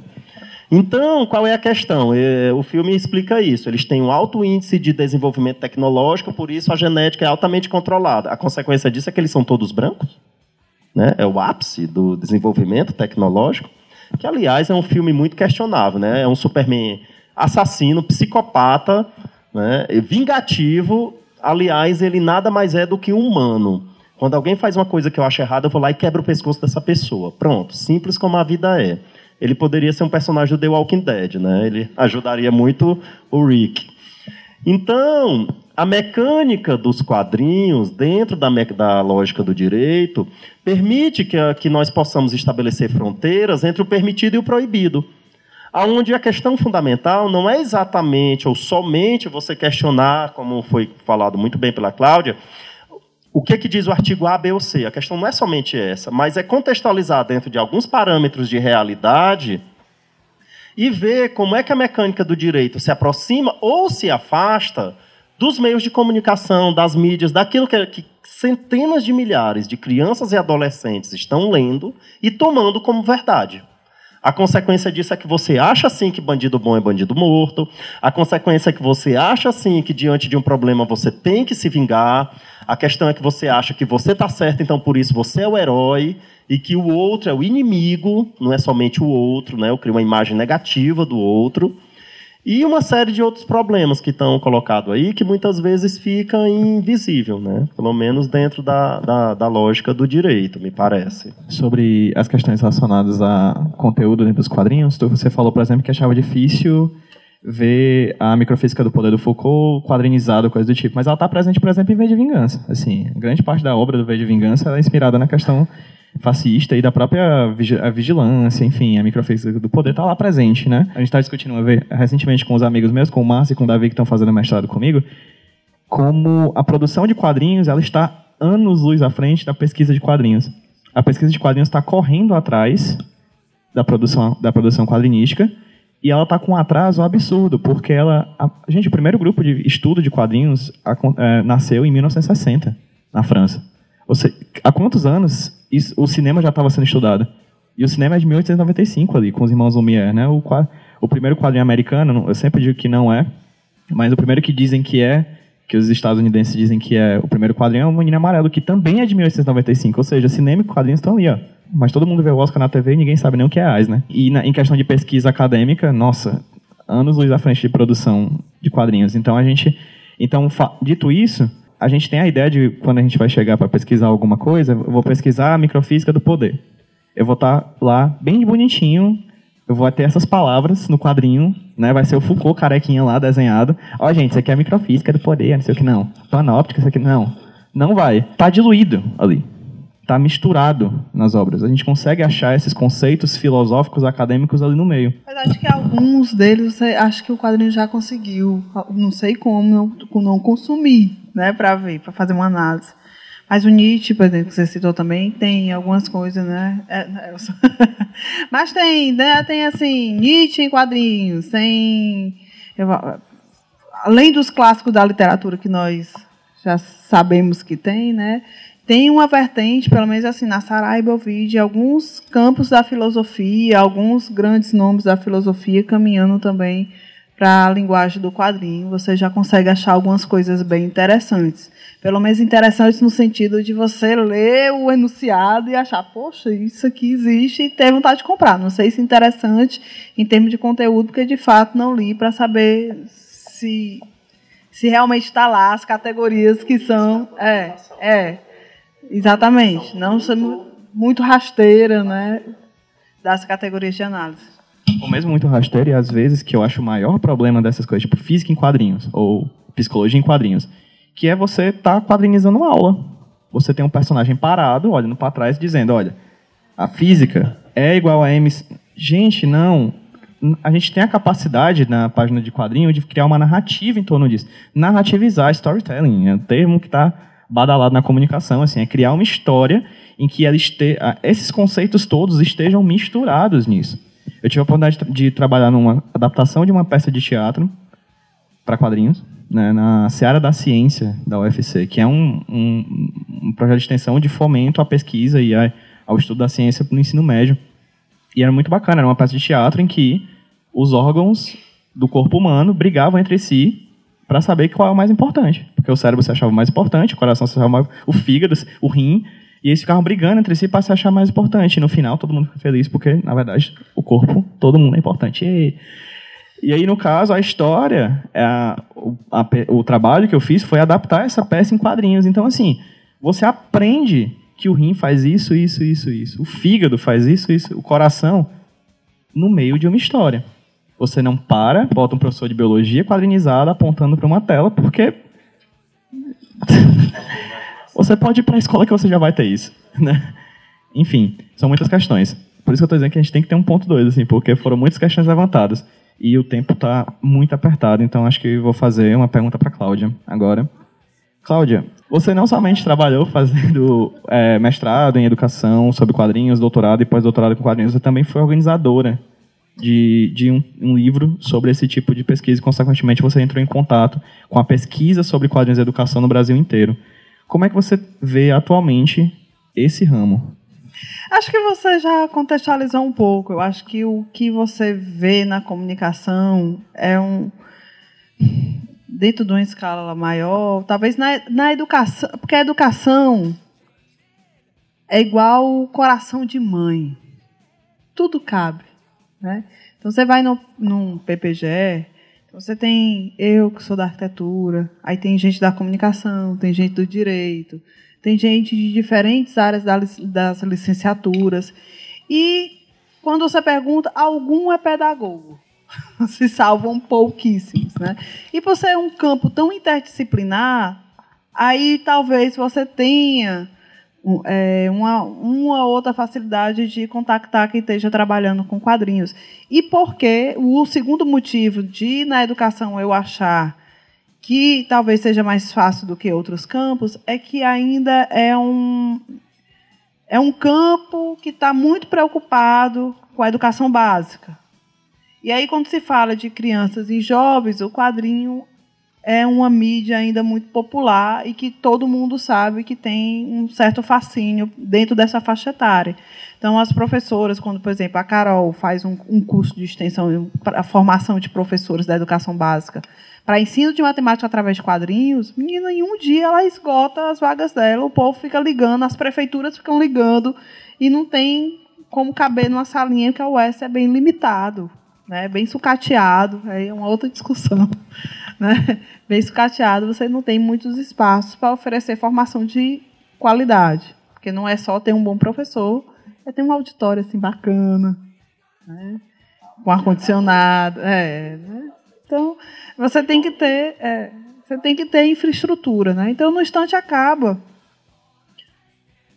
Então, qual é a questão? É, o filme explica isso. Eles têm um alto índice de desenvolvimento tecnológico, por isso a genética é altamente controlada. A consequência disso é que eles são todos brancos. Né? É o ápice do desenvolvimento tecnológico. Que, aliás, é um filme muito questionável. Né? É um Superman assassino, psicopata, né? vingativo aliás, ele nada mais é do que um humano. Quando alguém faz uma coisa que eu acho errada, eu vou lá e quebro o pescoço dessa pessoa. Pronto, simples como a vida é. Ele poderia ser um personagem do The Walking Dead, né? Ele ajudaria muito o Rick. Então, a mecânica dos quadrinhos, dentro da, da lógica do direito, permite que, que nós possamos estabelecer fronteiras entre o permitido e o proibido aonde a questão fundamental não é exatamente ou somente você questionar, como foi falado muito bem pela Cláudia, o que, que diz o artigo A, B ou C. A questão não é somente essa, mas é contextualizar dentro de alguns parâmetros de realidade e ver como é que a mecânica do direito se aproxima ou se afasta dos meios de comunicação, das mídias, daquilo que, que centenas de milhares de crianças e adolescentes estão lendo e tomando como verdade. A consequência disso é que você acha sim que bandido bom é bandido morto. A consequência é que você acha sim que diante de um problema você tem que se vingar. A questão é que você acha que você está certo, então por isso você é o herói e que o outro é o inimigo, não é somente o outro, né? Eu crio uma imagem negativa do outro. E uma série de outros problemas que estão colocados aí, que muitas vezes fica invisível, né? pelo menos dentro da, da, da, lógica do direito, me parece. Sobre as questões relacionadas a conteúdo dentro dos quadrinhos, você falou, por exemplo, que achava difícil ver a microfísica do poder do Foucault quadrinizada, coisa do tipo, mas ela está presente, por exemplo, em V de Vingança. Assim, grande parte da obra do V de Vingança é inspirada na questão fascista e da própria vigilância, enfim, a microfísica do poder está lá presente, né? A gente está discutindo uma vez, recentemente com os amigos meus, com o Márcio e com o Davi, que estão fazendo mestrado comigo, como a produção de quadrinhos ela está anos luz à frente da pesquisa de quadrinhos. A pesquisa de quadrinhos está correndo atrás da produção, da produção quadrinística e ela está com um atraso absurdo, porque ela... A, gente, o primeiro grupo de estudo de quadrinhos a, é, nasceu em 1960, na França. Ou seja, há quantos anos isso, o cinema já estava sendo estudado. E o cinema é de 1895 ali, com os irmãos Lumière, né? O, o primeiro quadrinho americano, eu sempre digo que não é, mas o primeiro que dizem que é, que os estadunidenses dizem que é o primeiro quadrinho é o Menino Amarelo, que também é de 1895. Ou seja, cinema e quadrinhos estão ali, ó. Mas todo mundo vê o Oscar na TV e ninguém sabe nem o que é AIS, né? E na, em questão de pesquisa acadêmica, nossa, anos luz à frente de produção de quadrinhos. Então a gente. Então, dito isso, a gente tem a ideia de quando a gente vai chegar para pesquisar alguma coisa, eu vou pesquisar a microfísica do poder. Eu vou estar tá lá bem bonitinho, eu vou ter essas palavras no quadrinho, né? Vai ser o Foucault carequinha lá desenhado. Ó, gente, isso aqui é a microfísica do poder, não sei o que não. Panóptica, isso aqui não. Não vai. Tá diluído ali. Tá misturado nas obras. A gente consegue achar esses conceitos filosóficos acadêmicos ali no meio. Mas acho que alguns deles, acho que o quadrinho já conseguiu, não sei como, não, não consumir né, para ver, para fazer uma análise. Mas o Nietzsche, por exemplo, que você citou também, tem algumas coisas, né? É, é Mas tem, né, tem assim, Nietzsche em quadrinhos, tem. Além dos clássicos da literatura que nós já sabemos que tem, né? Tem uma vertente, pelo menos assim, na Saraiva eu vi de alguns campos da filosofia, alguns grandes nomes da filosofia caminhando também para a linguagem do quadrinho, você já consegue achar algumas coisas bem interessantes. Pelo menos interessantes no sentido de você ler o enunciado e achar, poxa, isso aqui existe e ter vontade de comprar. Não sei se interessante em termos de conteúdo, porque de fato não li para saber se, se realmente está lá as categorias que são. É, é. Exatamente. Não ser muito rasteira né, das categorias de análise ou mesmo muito rasteiro, e às vezes que eu acho o maior problema dessas coisas, tipo física em quadrinhos, ou psicologia em quadrinhos, que é você estar tá quadrinizando uma aula. Você tem um personagem parado, olhando para trás, dizendo, olha, a física é igual a M... Gente, não. A gente tem a capacidade, na página de quadrinho, de criar uma narrativa em torno disso. Narrativizar, storytelling, é um termo que está badalado na comunicação, assim, é criar uma história em que ela este... esses conceitos todos estejam misturados nisso. Eu tive a oportunidade de trabalhar numa adaptação de uma peça de teatro para quadrinhos, né, na Seara da Ciência da UFC, que é um, um, um, projeto de extensão de fomento à pesquisa e a, ao estudo da ciência no ensino médio. E era muito bacana, era uma peça de teatro em que os órgãos do corpo humano brigavam entre si para saber qual é o mais importante. Porque o cérebro se achava mais importante, o coração se achava mais... o fígado, o rim, e eles ficavam brigando entre si para se achar mais importante. E no final, todo mundo fica feliz, porque, na verdade, o corpo, todo mundo é importante. E, e aí, no caso, a história, é a, a, o trabalho que eu fiz foi adaptar essa peça em quadrinhos. Então, assim, você aprende que o rim faz isso, isso, isso, isso. O fígado faz isso, isso. O coração, no meio de uma história. Você não para, bota um professor de biologia quadrinizado apontando para uma tela, porque Você pode ir para a escola que você já vai ter isso, né? Enfim, são muitas questões. Por isso que eu estou dizendo que a gente tem que ter um ponto dois, assim, porque foram muitas questões levantadas e o tempo está muito apertado, então acho que vou fazer uma pergunta para Cláudia agora. Cláudia, você não somente trabalhou fazendo é, mestrado em educação sobre quadrinhos, doutorado e pós-doutorado com quadrinhos, você também foi organizadora de, de um, um, livro sobre esse tipo de pesquisa e, consequentemente, você entrou em contato com a pesquisa sobre quadrinhos e educação no Brasil inteiro. Como é que você vê atualmente esse ramo? Acho que você já contextualizou um pouco. Eu acho que o que você vê na comunicação é um dentro de uma escala maior, talvez na, na educação, porque a educação é igual o coração de mãe. Tudo cabe, né? Então você vai no, num PPG, você tem eu que sou da arquitetura, aí tem gente da comunicação, tem gente do direito, tem gente de diferentes áreas das licenciaturas. E quando você pergunta, algum é pedagogo. Se salvam pouquíssimos. Né? E por ser um campo tão interdisciplinar, aí talvez você tenha é, uma, uma outra facilidade de contactar quem esteja trabalhando com quadrinhos. E porque o segundo motivo de, na educação, eu achar que talvez seja mais fácil do que outros campos, é que ainda é um, é um campo que está muito preocupado com a educação básica. E aí, quando se fala de crianças e jovens, o quadrinho é uma mídia ainda muito popular e que todo mundo sabe que tem um certo fascínio dentro dessa faixa etária. Então, as professoras, quando, por exemplo, a Carol faz um, um curso de extensão, a formação de professores da educação básica, para ensino de matemática através de quadrinhos, menina, em um dia ela esgota as vagas dela, o povo fica ligando, as prefeituras ficam ligando, e não tem como caber numa salinha, que a UES é bem limitado, né, bem sucateado, é uma outra discussão. Né? Bem sucateado, você não tem muitos espaços para oferecer formação de qualidade, porque não é só ter um bom professor, é ter um auditório assim bacana, né? com ar-condicionado, é, né? Então, você tem que ter, é, você tem que ter infraestrutura, né? Então, no instante acaba,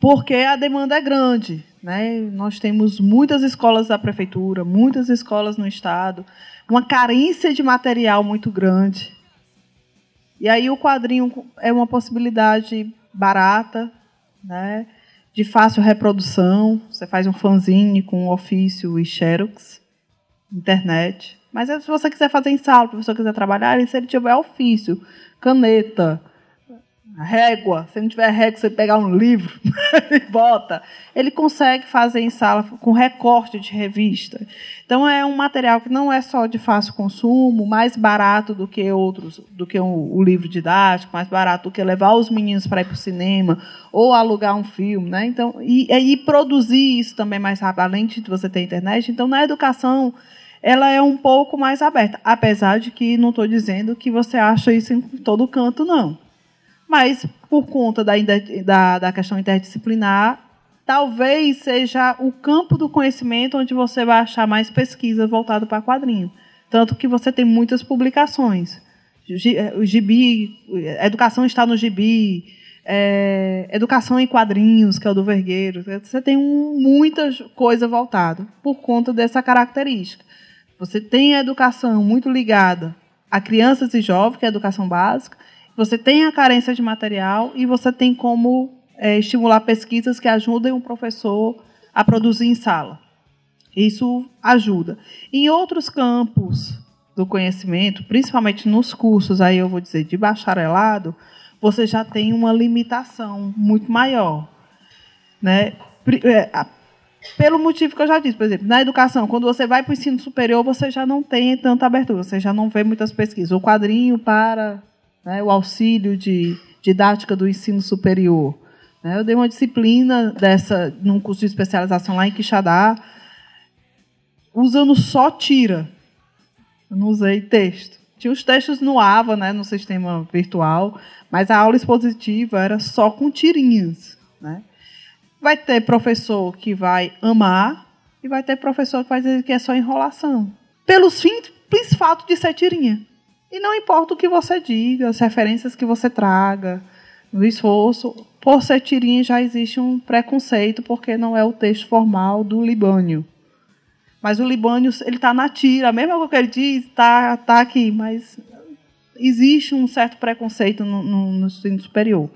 porque a demanda é grande, né? Nós temos muitas escolas da prefeitura, muitas escolas no estado, uma carência de material muito grande. E aí o quadrinho é uma possibilidade barata, né? De fácil reprodução. Você faz um fanzine com ofício e xerox, internet. Mas se você quiser fazer em sala, se você quiser trabalhar, se ele tiver ofício, caneta, régua, se não tiver régua, você pegar um livro e bota, ele consegue fazer em sala com recorte de revista. Então é um material que não é só de fácil consumo, mais barato do que outros, do que o, o livro didático, mais barato do que levar os meninos para ir para o cinema ou alugar um filme, né? Então e, e produzir isso também mais rápido, além de você ter internet. Então na educação ela é um pouco mais aberta, apesar de que não estou dizendo que você acha isso em todo canto, não. Mas, por conta da, da, da questão interdisciplinar, talvez seja o campo do conhecimento onde você vai achar mais pesquisa voltada para quadrinho. Tanto que você tem muitas publicações. O gibi, educação está no gibi, é, educação em quadrinhos, que é o do Vergueiro. Você tem um, muita coisa voltada por conta dessa característica. Você tem a educação muito ligada a crianças e jovens, que é a educação básica, você tem a carência de material e você tem como é, estimular pesquisas que ajudem o professor a produzir em sala. Isso ajuda. Em outros campos do conhecimento, principalmente nos cursos, aí eu vou dizer de bacharelado, você já tem uma limitação muito maior, né? É, pelo motivo que eu já disse, por exemplo, na educação, quando você vai para o ensino superior, você já não tem tanta abertura, você já não vê muitas pesquisas. O quadrinho para né, o auxílio de didática do ensino superior. Né, eu dei uma disciplina dessa num curso de especialização lá em Quixadá, usando só tira. Eu não usei texto. Tinha os textos no AVA, né, no sistema virtual, mas a aula expositiva era só com tirinhas. Né? Vai ter professor que vai amar e vai ter professor que vai dizer que é só enrolação. Pelo simples fato de ser tirinha. E não importa o que você diga, as referências que você traga, o esforço, por ser tirinha já existe um preconceito, porque não é o texto formal do Libânio. Mas o Libânio, ele está na tira, mesma coisa que ele diz, está tá aqui, mas existe um certo preconceito no, no, no ensino superior.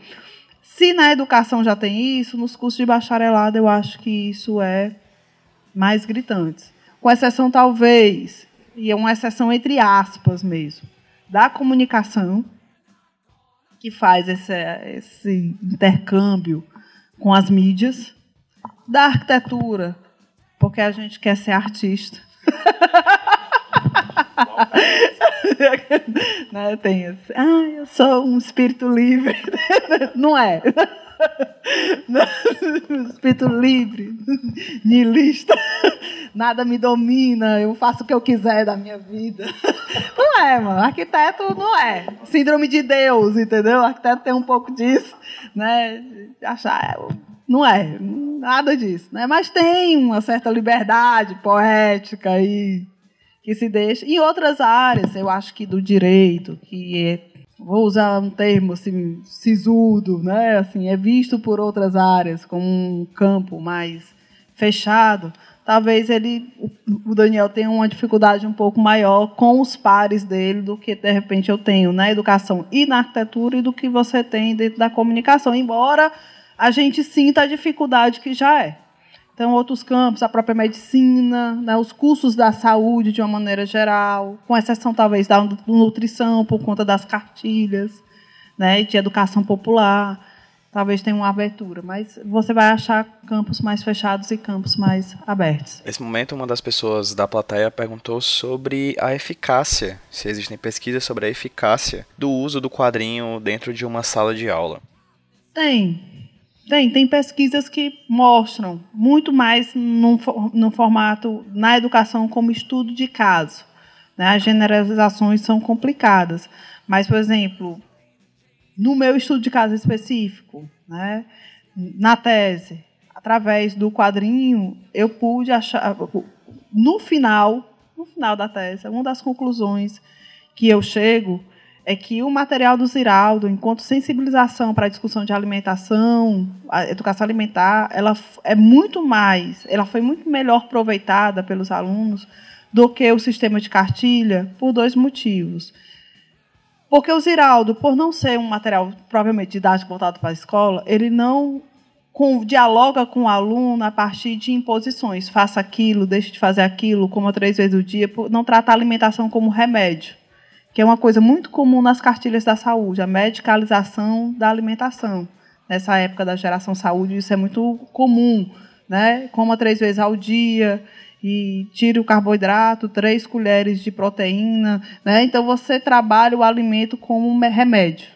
Se na educação já tem isso, nos cursos de bacharelado eu acho que isso é mais gritante. Com exceção, talvez, e é uma exceção entre aspas mesmo, da comunicação, que faz esse, esse intercâmbio com as mídias. da arquitetura, porque a gente quer ser artista. né, tem assim, ah, eu sou um espírito livre. Não é. Espírito livre, nihilista, nada me domina, eu faço o que eu quiser da minha vida. Não é, mano. Arquiteto não é. Síndrome de Deus, entendeu? arquiteto tem um pouco disso, né? Achar. Não é, nada disso, né? Mas tem uma certa liberdade poética e que se deixa. Em outras áreas, eu acho que do direito, que é vou usar um termo assim, sisudo, né? Assim, é visto por outras áreas como um campo mais fechado. Talvez ele, o Daniel tenha uma dificuldade um pouco maior com os pares dele do que de repente eu tenho na educação e na arquitetura e do que você tem dentro da comunicação, embora a gente sinta a dificuldade que já é. Então, outros campos, a própria medicina, né, os cursos da saúde de uma maneira geral, com exceção talvez da nutrição por conta das cartilhas, né, de educação popular, talvez tenha uma abertura, mas você vai achar campos mais fechados e campos mais abertos. Nesse momento, uma das pessoas da plateia perguntou sobre a eficácia, se existem pesquisas sobre a eficácia do uso do quadrinho dentro de uma sala de aula. Tem, tem, tem pesquisas que mostram muito mais no, formato, na educação, como estudo de caso. Né? As generalizações são complicadas. Mas, por exemplo, no meu estudo de caso específico, né, na tese, através do quadrinho, eu pude achar. No final, no final da tese, uma das conclusões que eu chego é que o material do Ziraldo, enquanto sensibilização para a discussão de alimentação, educação alimentar, ela é muito mais, ela foi muito melhor aproveitada pelos alunos do que o sistema de cartilha por dois motivos. Porque o Ziraldo, por não ser um material propriamente didático voltado para a escola, ele não com, dialoga com o aluno a partir de imposições. Faça aquilo, deixe de fazer aquilo, coma três vezes o dia. Não trata a alimentação como remédio que é uma coisa muito comum nas cartilhas da saúde, a medicalização da alimentação. Nessa época da geração saúde, isso é muito comum. Né? Coma três vezes ao dia e tire o carboidrato, três colheres de proteína. Né? Então, você trabalha o alimento como um remédio.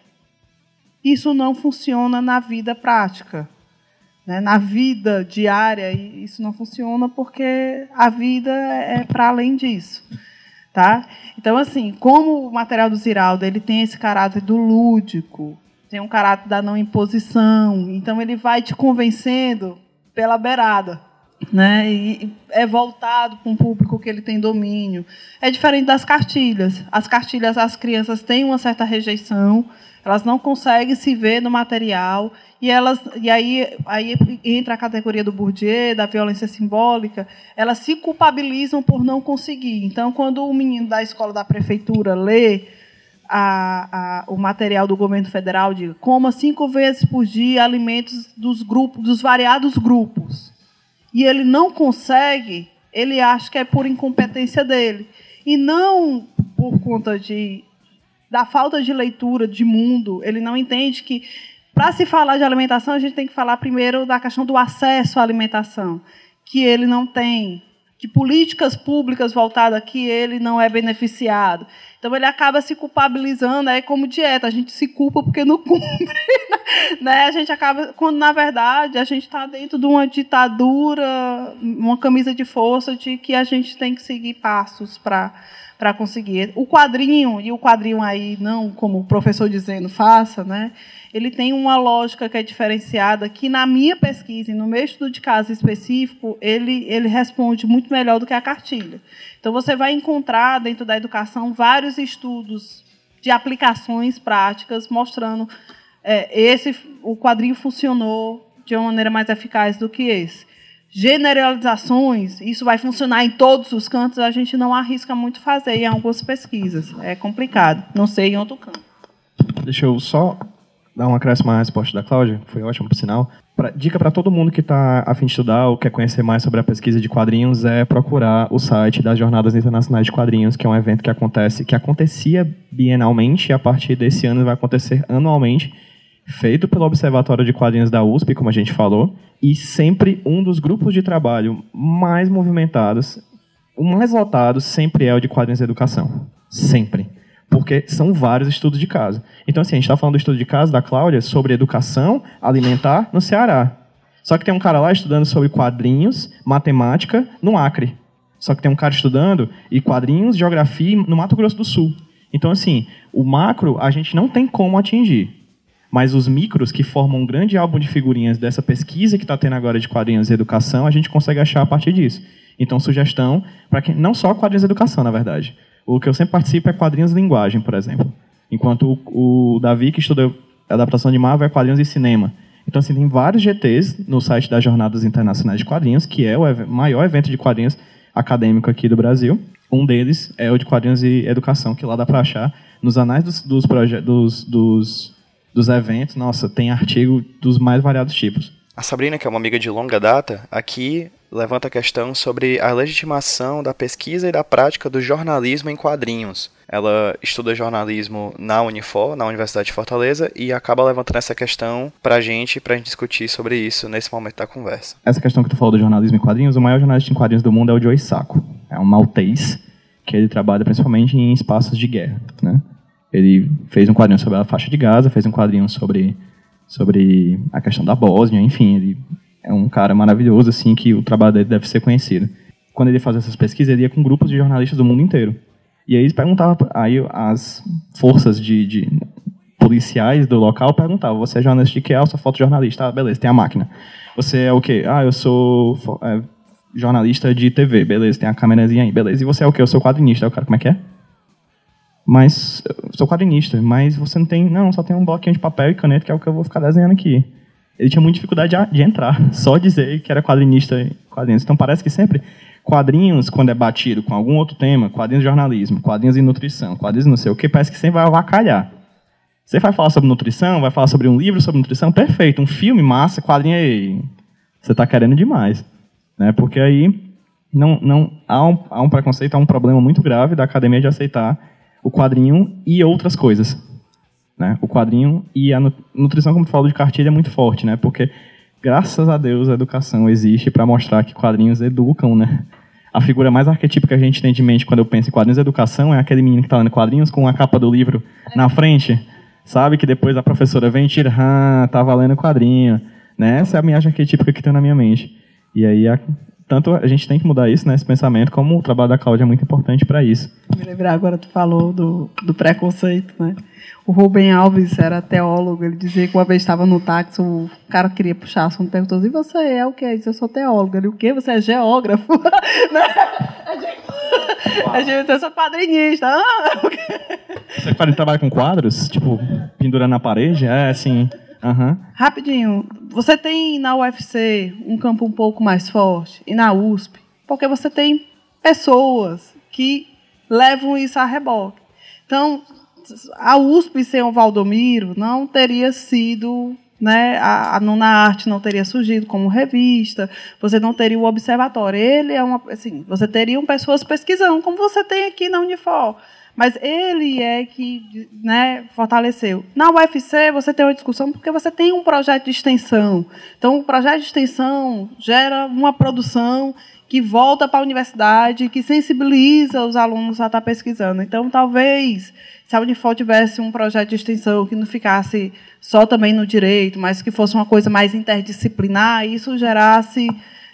Isso não funciona na vida prática. Né? Na vida diária, isso não funciona porque a vida é para além disso. Tá? Então, assim, como o material do Ziraldo ele tem esse caráter do lúdico, tem um caráter da não imposição, então ele vai te convencendo pela beirada. Né? E é voltado para um público que ele tem domínio. É diferente das cartilhas. As cartilhas, as crianças têm uma certa rejeição, elas não conseguem se ver no material e elas e aí aí entra a categoria do Bourdieu da violência simbólica elas se culpabilizam por não conseguir então quando o menino da escola da prefeitura lê a, a, o material do governo federal de coma cinco vezes por dia alimentos dos grupos dos variados grupos e ele não consegue ele acha que é por incompetência dele. E não por conta de da falta de leitura de mundo. Ele não entende que para se falar de alimentação, a gente tem que falar primeiro da questão do acesso à alimentação, que ele não tem, que políticas públicas voltadas que ele não é beneficiado. Então ele acaba se culpabilizando, é como dieta, a gente se culpa porque não cumpre, né? A gente acaba quando na verdade a gente está dentro de uma ditadura, uma camisa de força de que a gente tem que seguir passos para para conseguir. O quadrinho e o quadrinho aí não como o professor dizendo faça, né? ele tem uma lógica que é diferenciada, que na minha pesquisa e no meu estudo de caso específico, ele, ele responde muito melhor do que a cartilha. Então, você vai encontrar dentro da educação vários estudos de aplicações práticas mostrando é, esse o quadrinho funcionou de uma maneira mais eficaz do que esse. Generalizações, isso vai funcionar em todos os cantos, a gente não arrisca muito fazer em algumas pesquisas. É complicado. Não sei em outro campo. Deixa eu só dar um acréscimo à resposta da Cláudia, foi ótimo, por sinal. Pra, dica para todo mundo que está a fim de estudar ou quer conhecer mais sobre a pesquisa de quadrinhos é procurar o site das Jornadas Internacionais de Quadrinhos, que é um evento que acontece, que acontecia bienalmente e a partir desse ano vai acontecer anualmente. Feito pelo Observatório de Quadrinhos da USP, como a gente falou, e sempre um dos grupos de trabalho mais movimentados, o mais lotado sempre é o de quadrinhos de educação. Sempre. Porque são vários estudos de caso. Então, assim, a gente está falando do estudo de caso da Cláudia sobre educação alimentar no Ceará. Só que tem um cara lá estudando sobre quadrinhos, matemática, no Acre. Só que tem um cara estudando e quadrinhos, geografia no Mato Grosso do Sul. Então, assim, o macro a gente não tem como atingir. Mas os micros, que formam um grande álbum de figurinhas dessa pesquisa que está tendo agora de quadrinhos e educação, a gente consegue achar a partir disso. Então, sugestão para quem. Não só quadrinhos e educação, na verdade. O que eu sempre participo é quadrinhos e linguagem, por exemplo. Enquanto o, o Davi, que estuda adaptação de Marvel, é quadrinhos e cinema. Então, assim, tem vários GTs no site das Jornadas Internacionais de Quadrinhos, que é o maior evento de quadrinhos acadêmico aqui do Brasil. Um deles é o de quadrinhos e educação, que lá dá para achar nos anais dos, dos, dos, dos, dos eventos. Nossa, tem artigo dos mais variados tipos. A Sabrina, que é uma amiga de longa data, aqui levanta a questão sobre a legitimação da pesquisa e da prática do jornalismo em quadrinhos. Ela estuda jornalismo na Unifor, na Universidade de Fortaleza, e acaba levantando essa questão pra gente, pra gente discutir sobre isso nesse momento da conversa. Essa questão que tu falou do jornalismo em quadrinhos, o maior jornalista em quadrinhos do mundo é o Joe Sacco. É um maltês que ele trabalha principalmente em espaços de guerra, né? Ele fez um quadrinho sobre a faixa de Gaza, fez um quadrinho sobre sobre a questão da Bósnia, enfim, ele é um cara maravilhoso, assim, que o trabalho dele deve ser conhecido. Quando ele fazia essas pesquisas, ele ia com grupos de jornalistas do mundo inteiro. E aí eles perguntavam, aí as forças de, de policiais do local perguntavam, você é jornalista de que? Ah, eu sou fotojornalista. Ah, beleza, tem a máquina. Você é o quê? Ah, eu sou é, jornalista de TV. Beleza, tem a câmerazinha aí. Beleza. E você é o quê? Eu sou quadrinista. O cara, como é que é? Mas, sou quadrinista, mas você não tem... Não, só tem um bloquinho de papel e caneta, que é o que eu vou ficar desenhando aqui ele tinha muita dificuldade de, de entrar, só dizer que era quadrinista quadrinhos. Então parece que sempre quadrinhos, quando é batido com algum outro tema, quadrinhos de jornalismo, quadrinhos de nutrição, quadrinhos não sei o que, parece que sempre vai avacalhar. Você vai falar sobre nutrição, vai falar sobre um livro sobre nutrição, perfeito. Um filme, massa, quadrinho aí. Você está querendo demais. Né? Porque aí não, não, há, um, há um preconceito, há um problema muito grave da academia de aceitar o quadrinho e outras coisas. Né? O quadrinho e a nutrição, como tu falou de cartilha, é muito forte, né? Porque, graças a Deus, a educação existe para mostrar que quadrinhos educam, né? A figura mais arquetípica que a gente tem de mente quando eu penso em quadrinhos de educação é aquele menino que está lendo quadrinhos com a capa do livro na frente, sabe? Que depois a professora vem e tira, ah, tá valendo quadrinho. Né? Essa é a minha arquetípica que tem na minha mente. E aí a, tanto a gente tem que mudar isso, né, esse pensamento, como o trabalho da Cláudia é muito importante para isso. Me lembrar agora, tu falou do, do preconceito, né? O Rubem Alves era teólogo, ele dizia que uma vez estava no táxi, o cara queria puxar assunto, perguntou, e você é o que? Ele disse, eu sou teólogo. Ele, o quê? Você é geógrafo? Né? a gente, eu sou quadrinista. Ah, você trabalha com quadros? Tipo, pendurando na parede? É, assim... Uhum. Rapidinho, você tem na UFC um campo um pouco mais forte e na USP, porque você tem pessoas que levam isso a reboque. Então, a USP sem o Valdomiro não teria sido né, a, a Nona Arte não teria surgido como revista, você não teria o observatório. Ele é uma, assim, você teriam pessoas pesquisando, como você tem aqui na Unifor. Mas ele é que né, fortaleceu. Na UFC, você tem uma discussão porque você tem um projeto de extensão. Então, o projeto de extensão gera uma produção que volta para a universidade, que sensibiliza os alunos a estar pesquisando. Então, talvez, se a Unifor tivesse um projeto de extensão que não ficasse só também no direito, mas que fosse uma coisa mais interdisciplinar, isso gerasse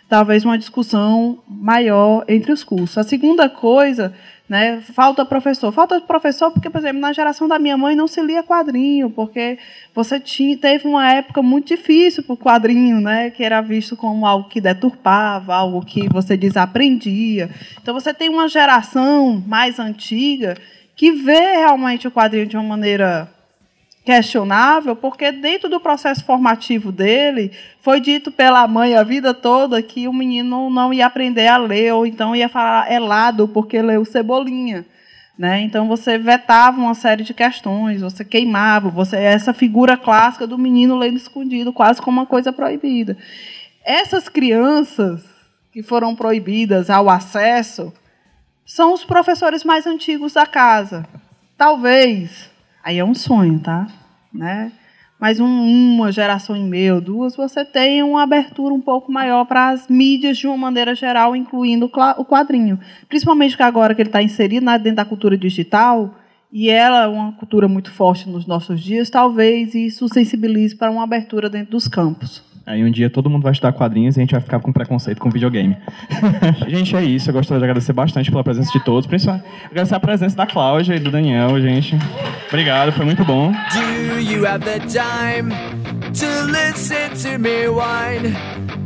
talvez uma discussão maior entre os cursos. A segunda coisa né? Falta professor. Falta professor porque, por exemplo, na geração da minha mãe não se lia quadrinho, porque você tinha, teve uma época muito difícil para o quadrinho, né? que era visto como algo que deturpava, algo que você desaprendia. Então, você tem uma geração mais antiga que vê realmente o quadrinho de uma maneira questionável, porque dentro do processo formativo dele, foi dito pela mãe a vida toda que o menino não ia aprender a ler, ou então ia falar helado porque leu Cebolinha. Né? Então você vetava uma série de questões, você queimava, você essa figura clássica do menino lendo escondido, quase como uma coisa proibida. Essas crianças que foram proibidas ao acesso são os professores mais antigos da casa. Talvez Aí é um sonho, tá? Né? mas um, uma geração e meia duas, você tem uma abertura um pouco maior para as mídias de uma maneira geral, incluindo o quadrinho. Principalmente que agora que ele está inserido dentro da cultura digital, e ela é uma cultura muito forte nos nossos dias, talvez isso sensibilize para uma abertura dentro dos campos. Aí um dia todo mundo vai estudar quadrinhos e a gente vai ficar com preconceito com videogame. gente, é isso. Eu gostaria de agradecer bastante pela presença de todos, principalmente agradecer a presença da Cláudia e do Daniel, gente. Obrigado, foi muito bom. Do you have the time to listen to me whine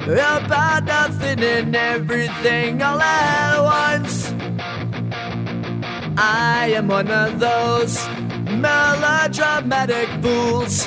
about nothing and everything all at once? I am one of those melodramatic fools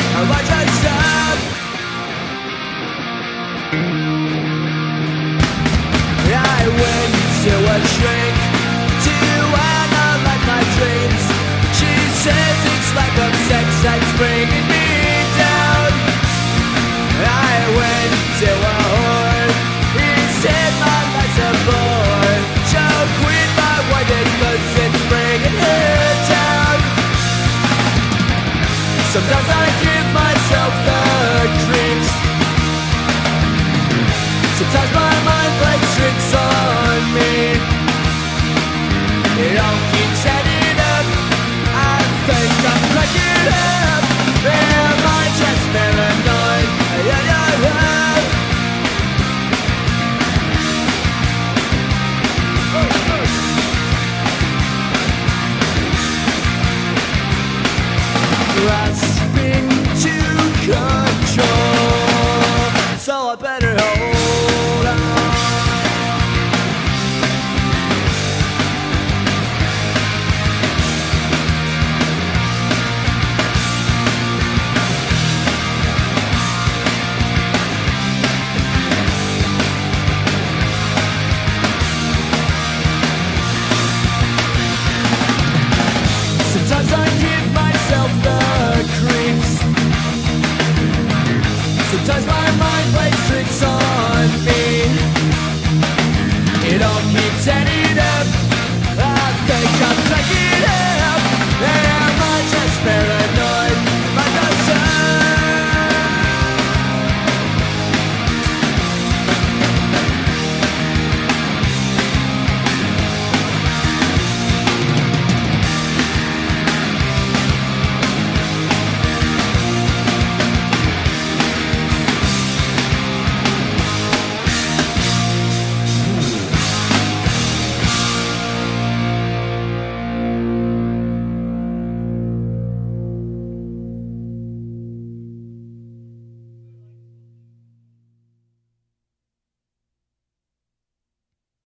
To a shrink to analyze my dreams. She says it's like a sex that's bringing me down. I went to a whore. He said my life's a bore. My it's bringing down. Sometimes I give myself the creeps. Sometimes my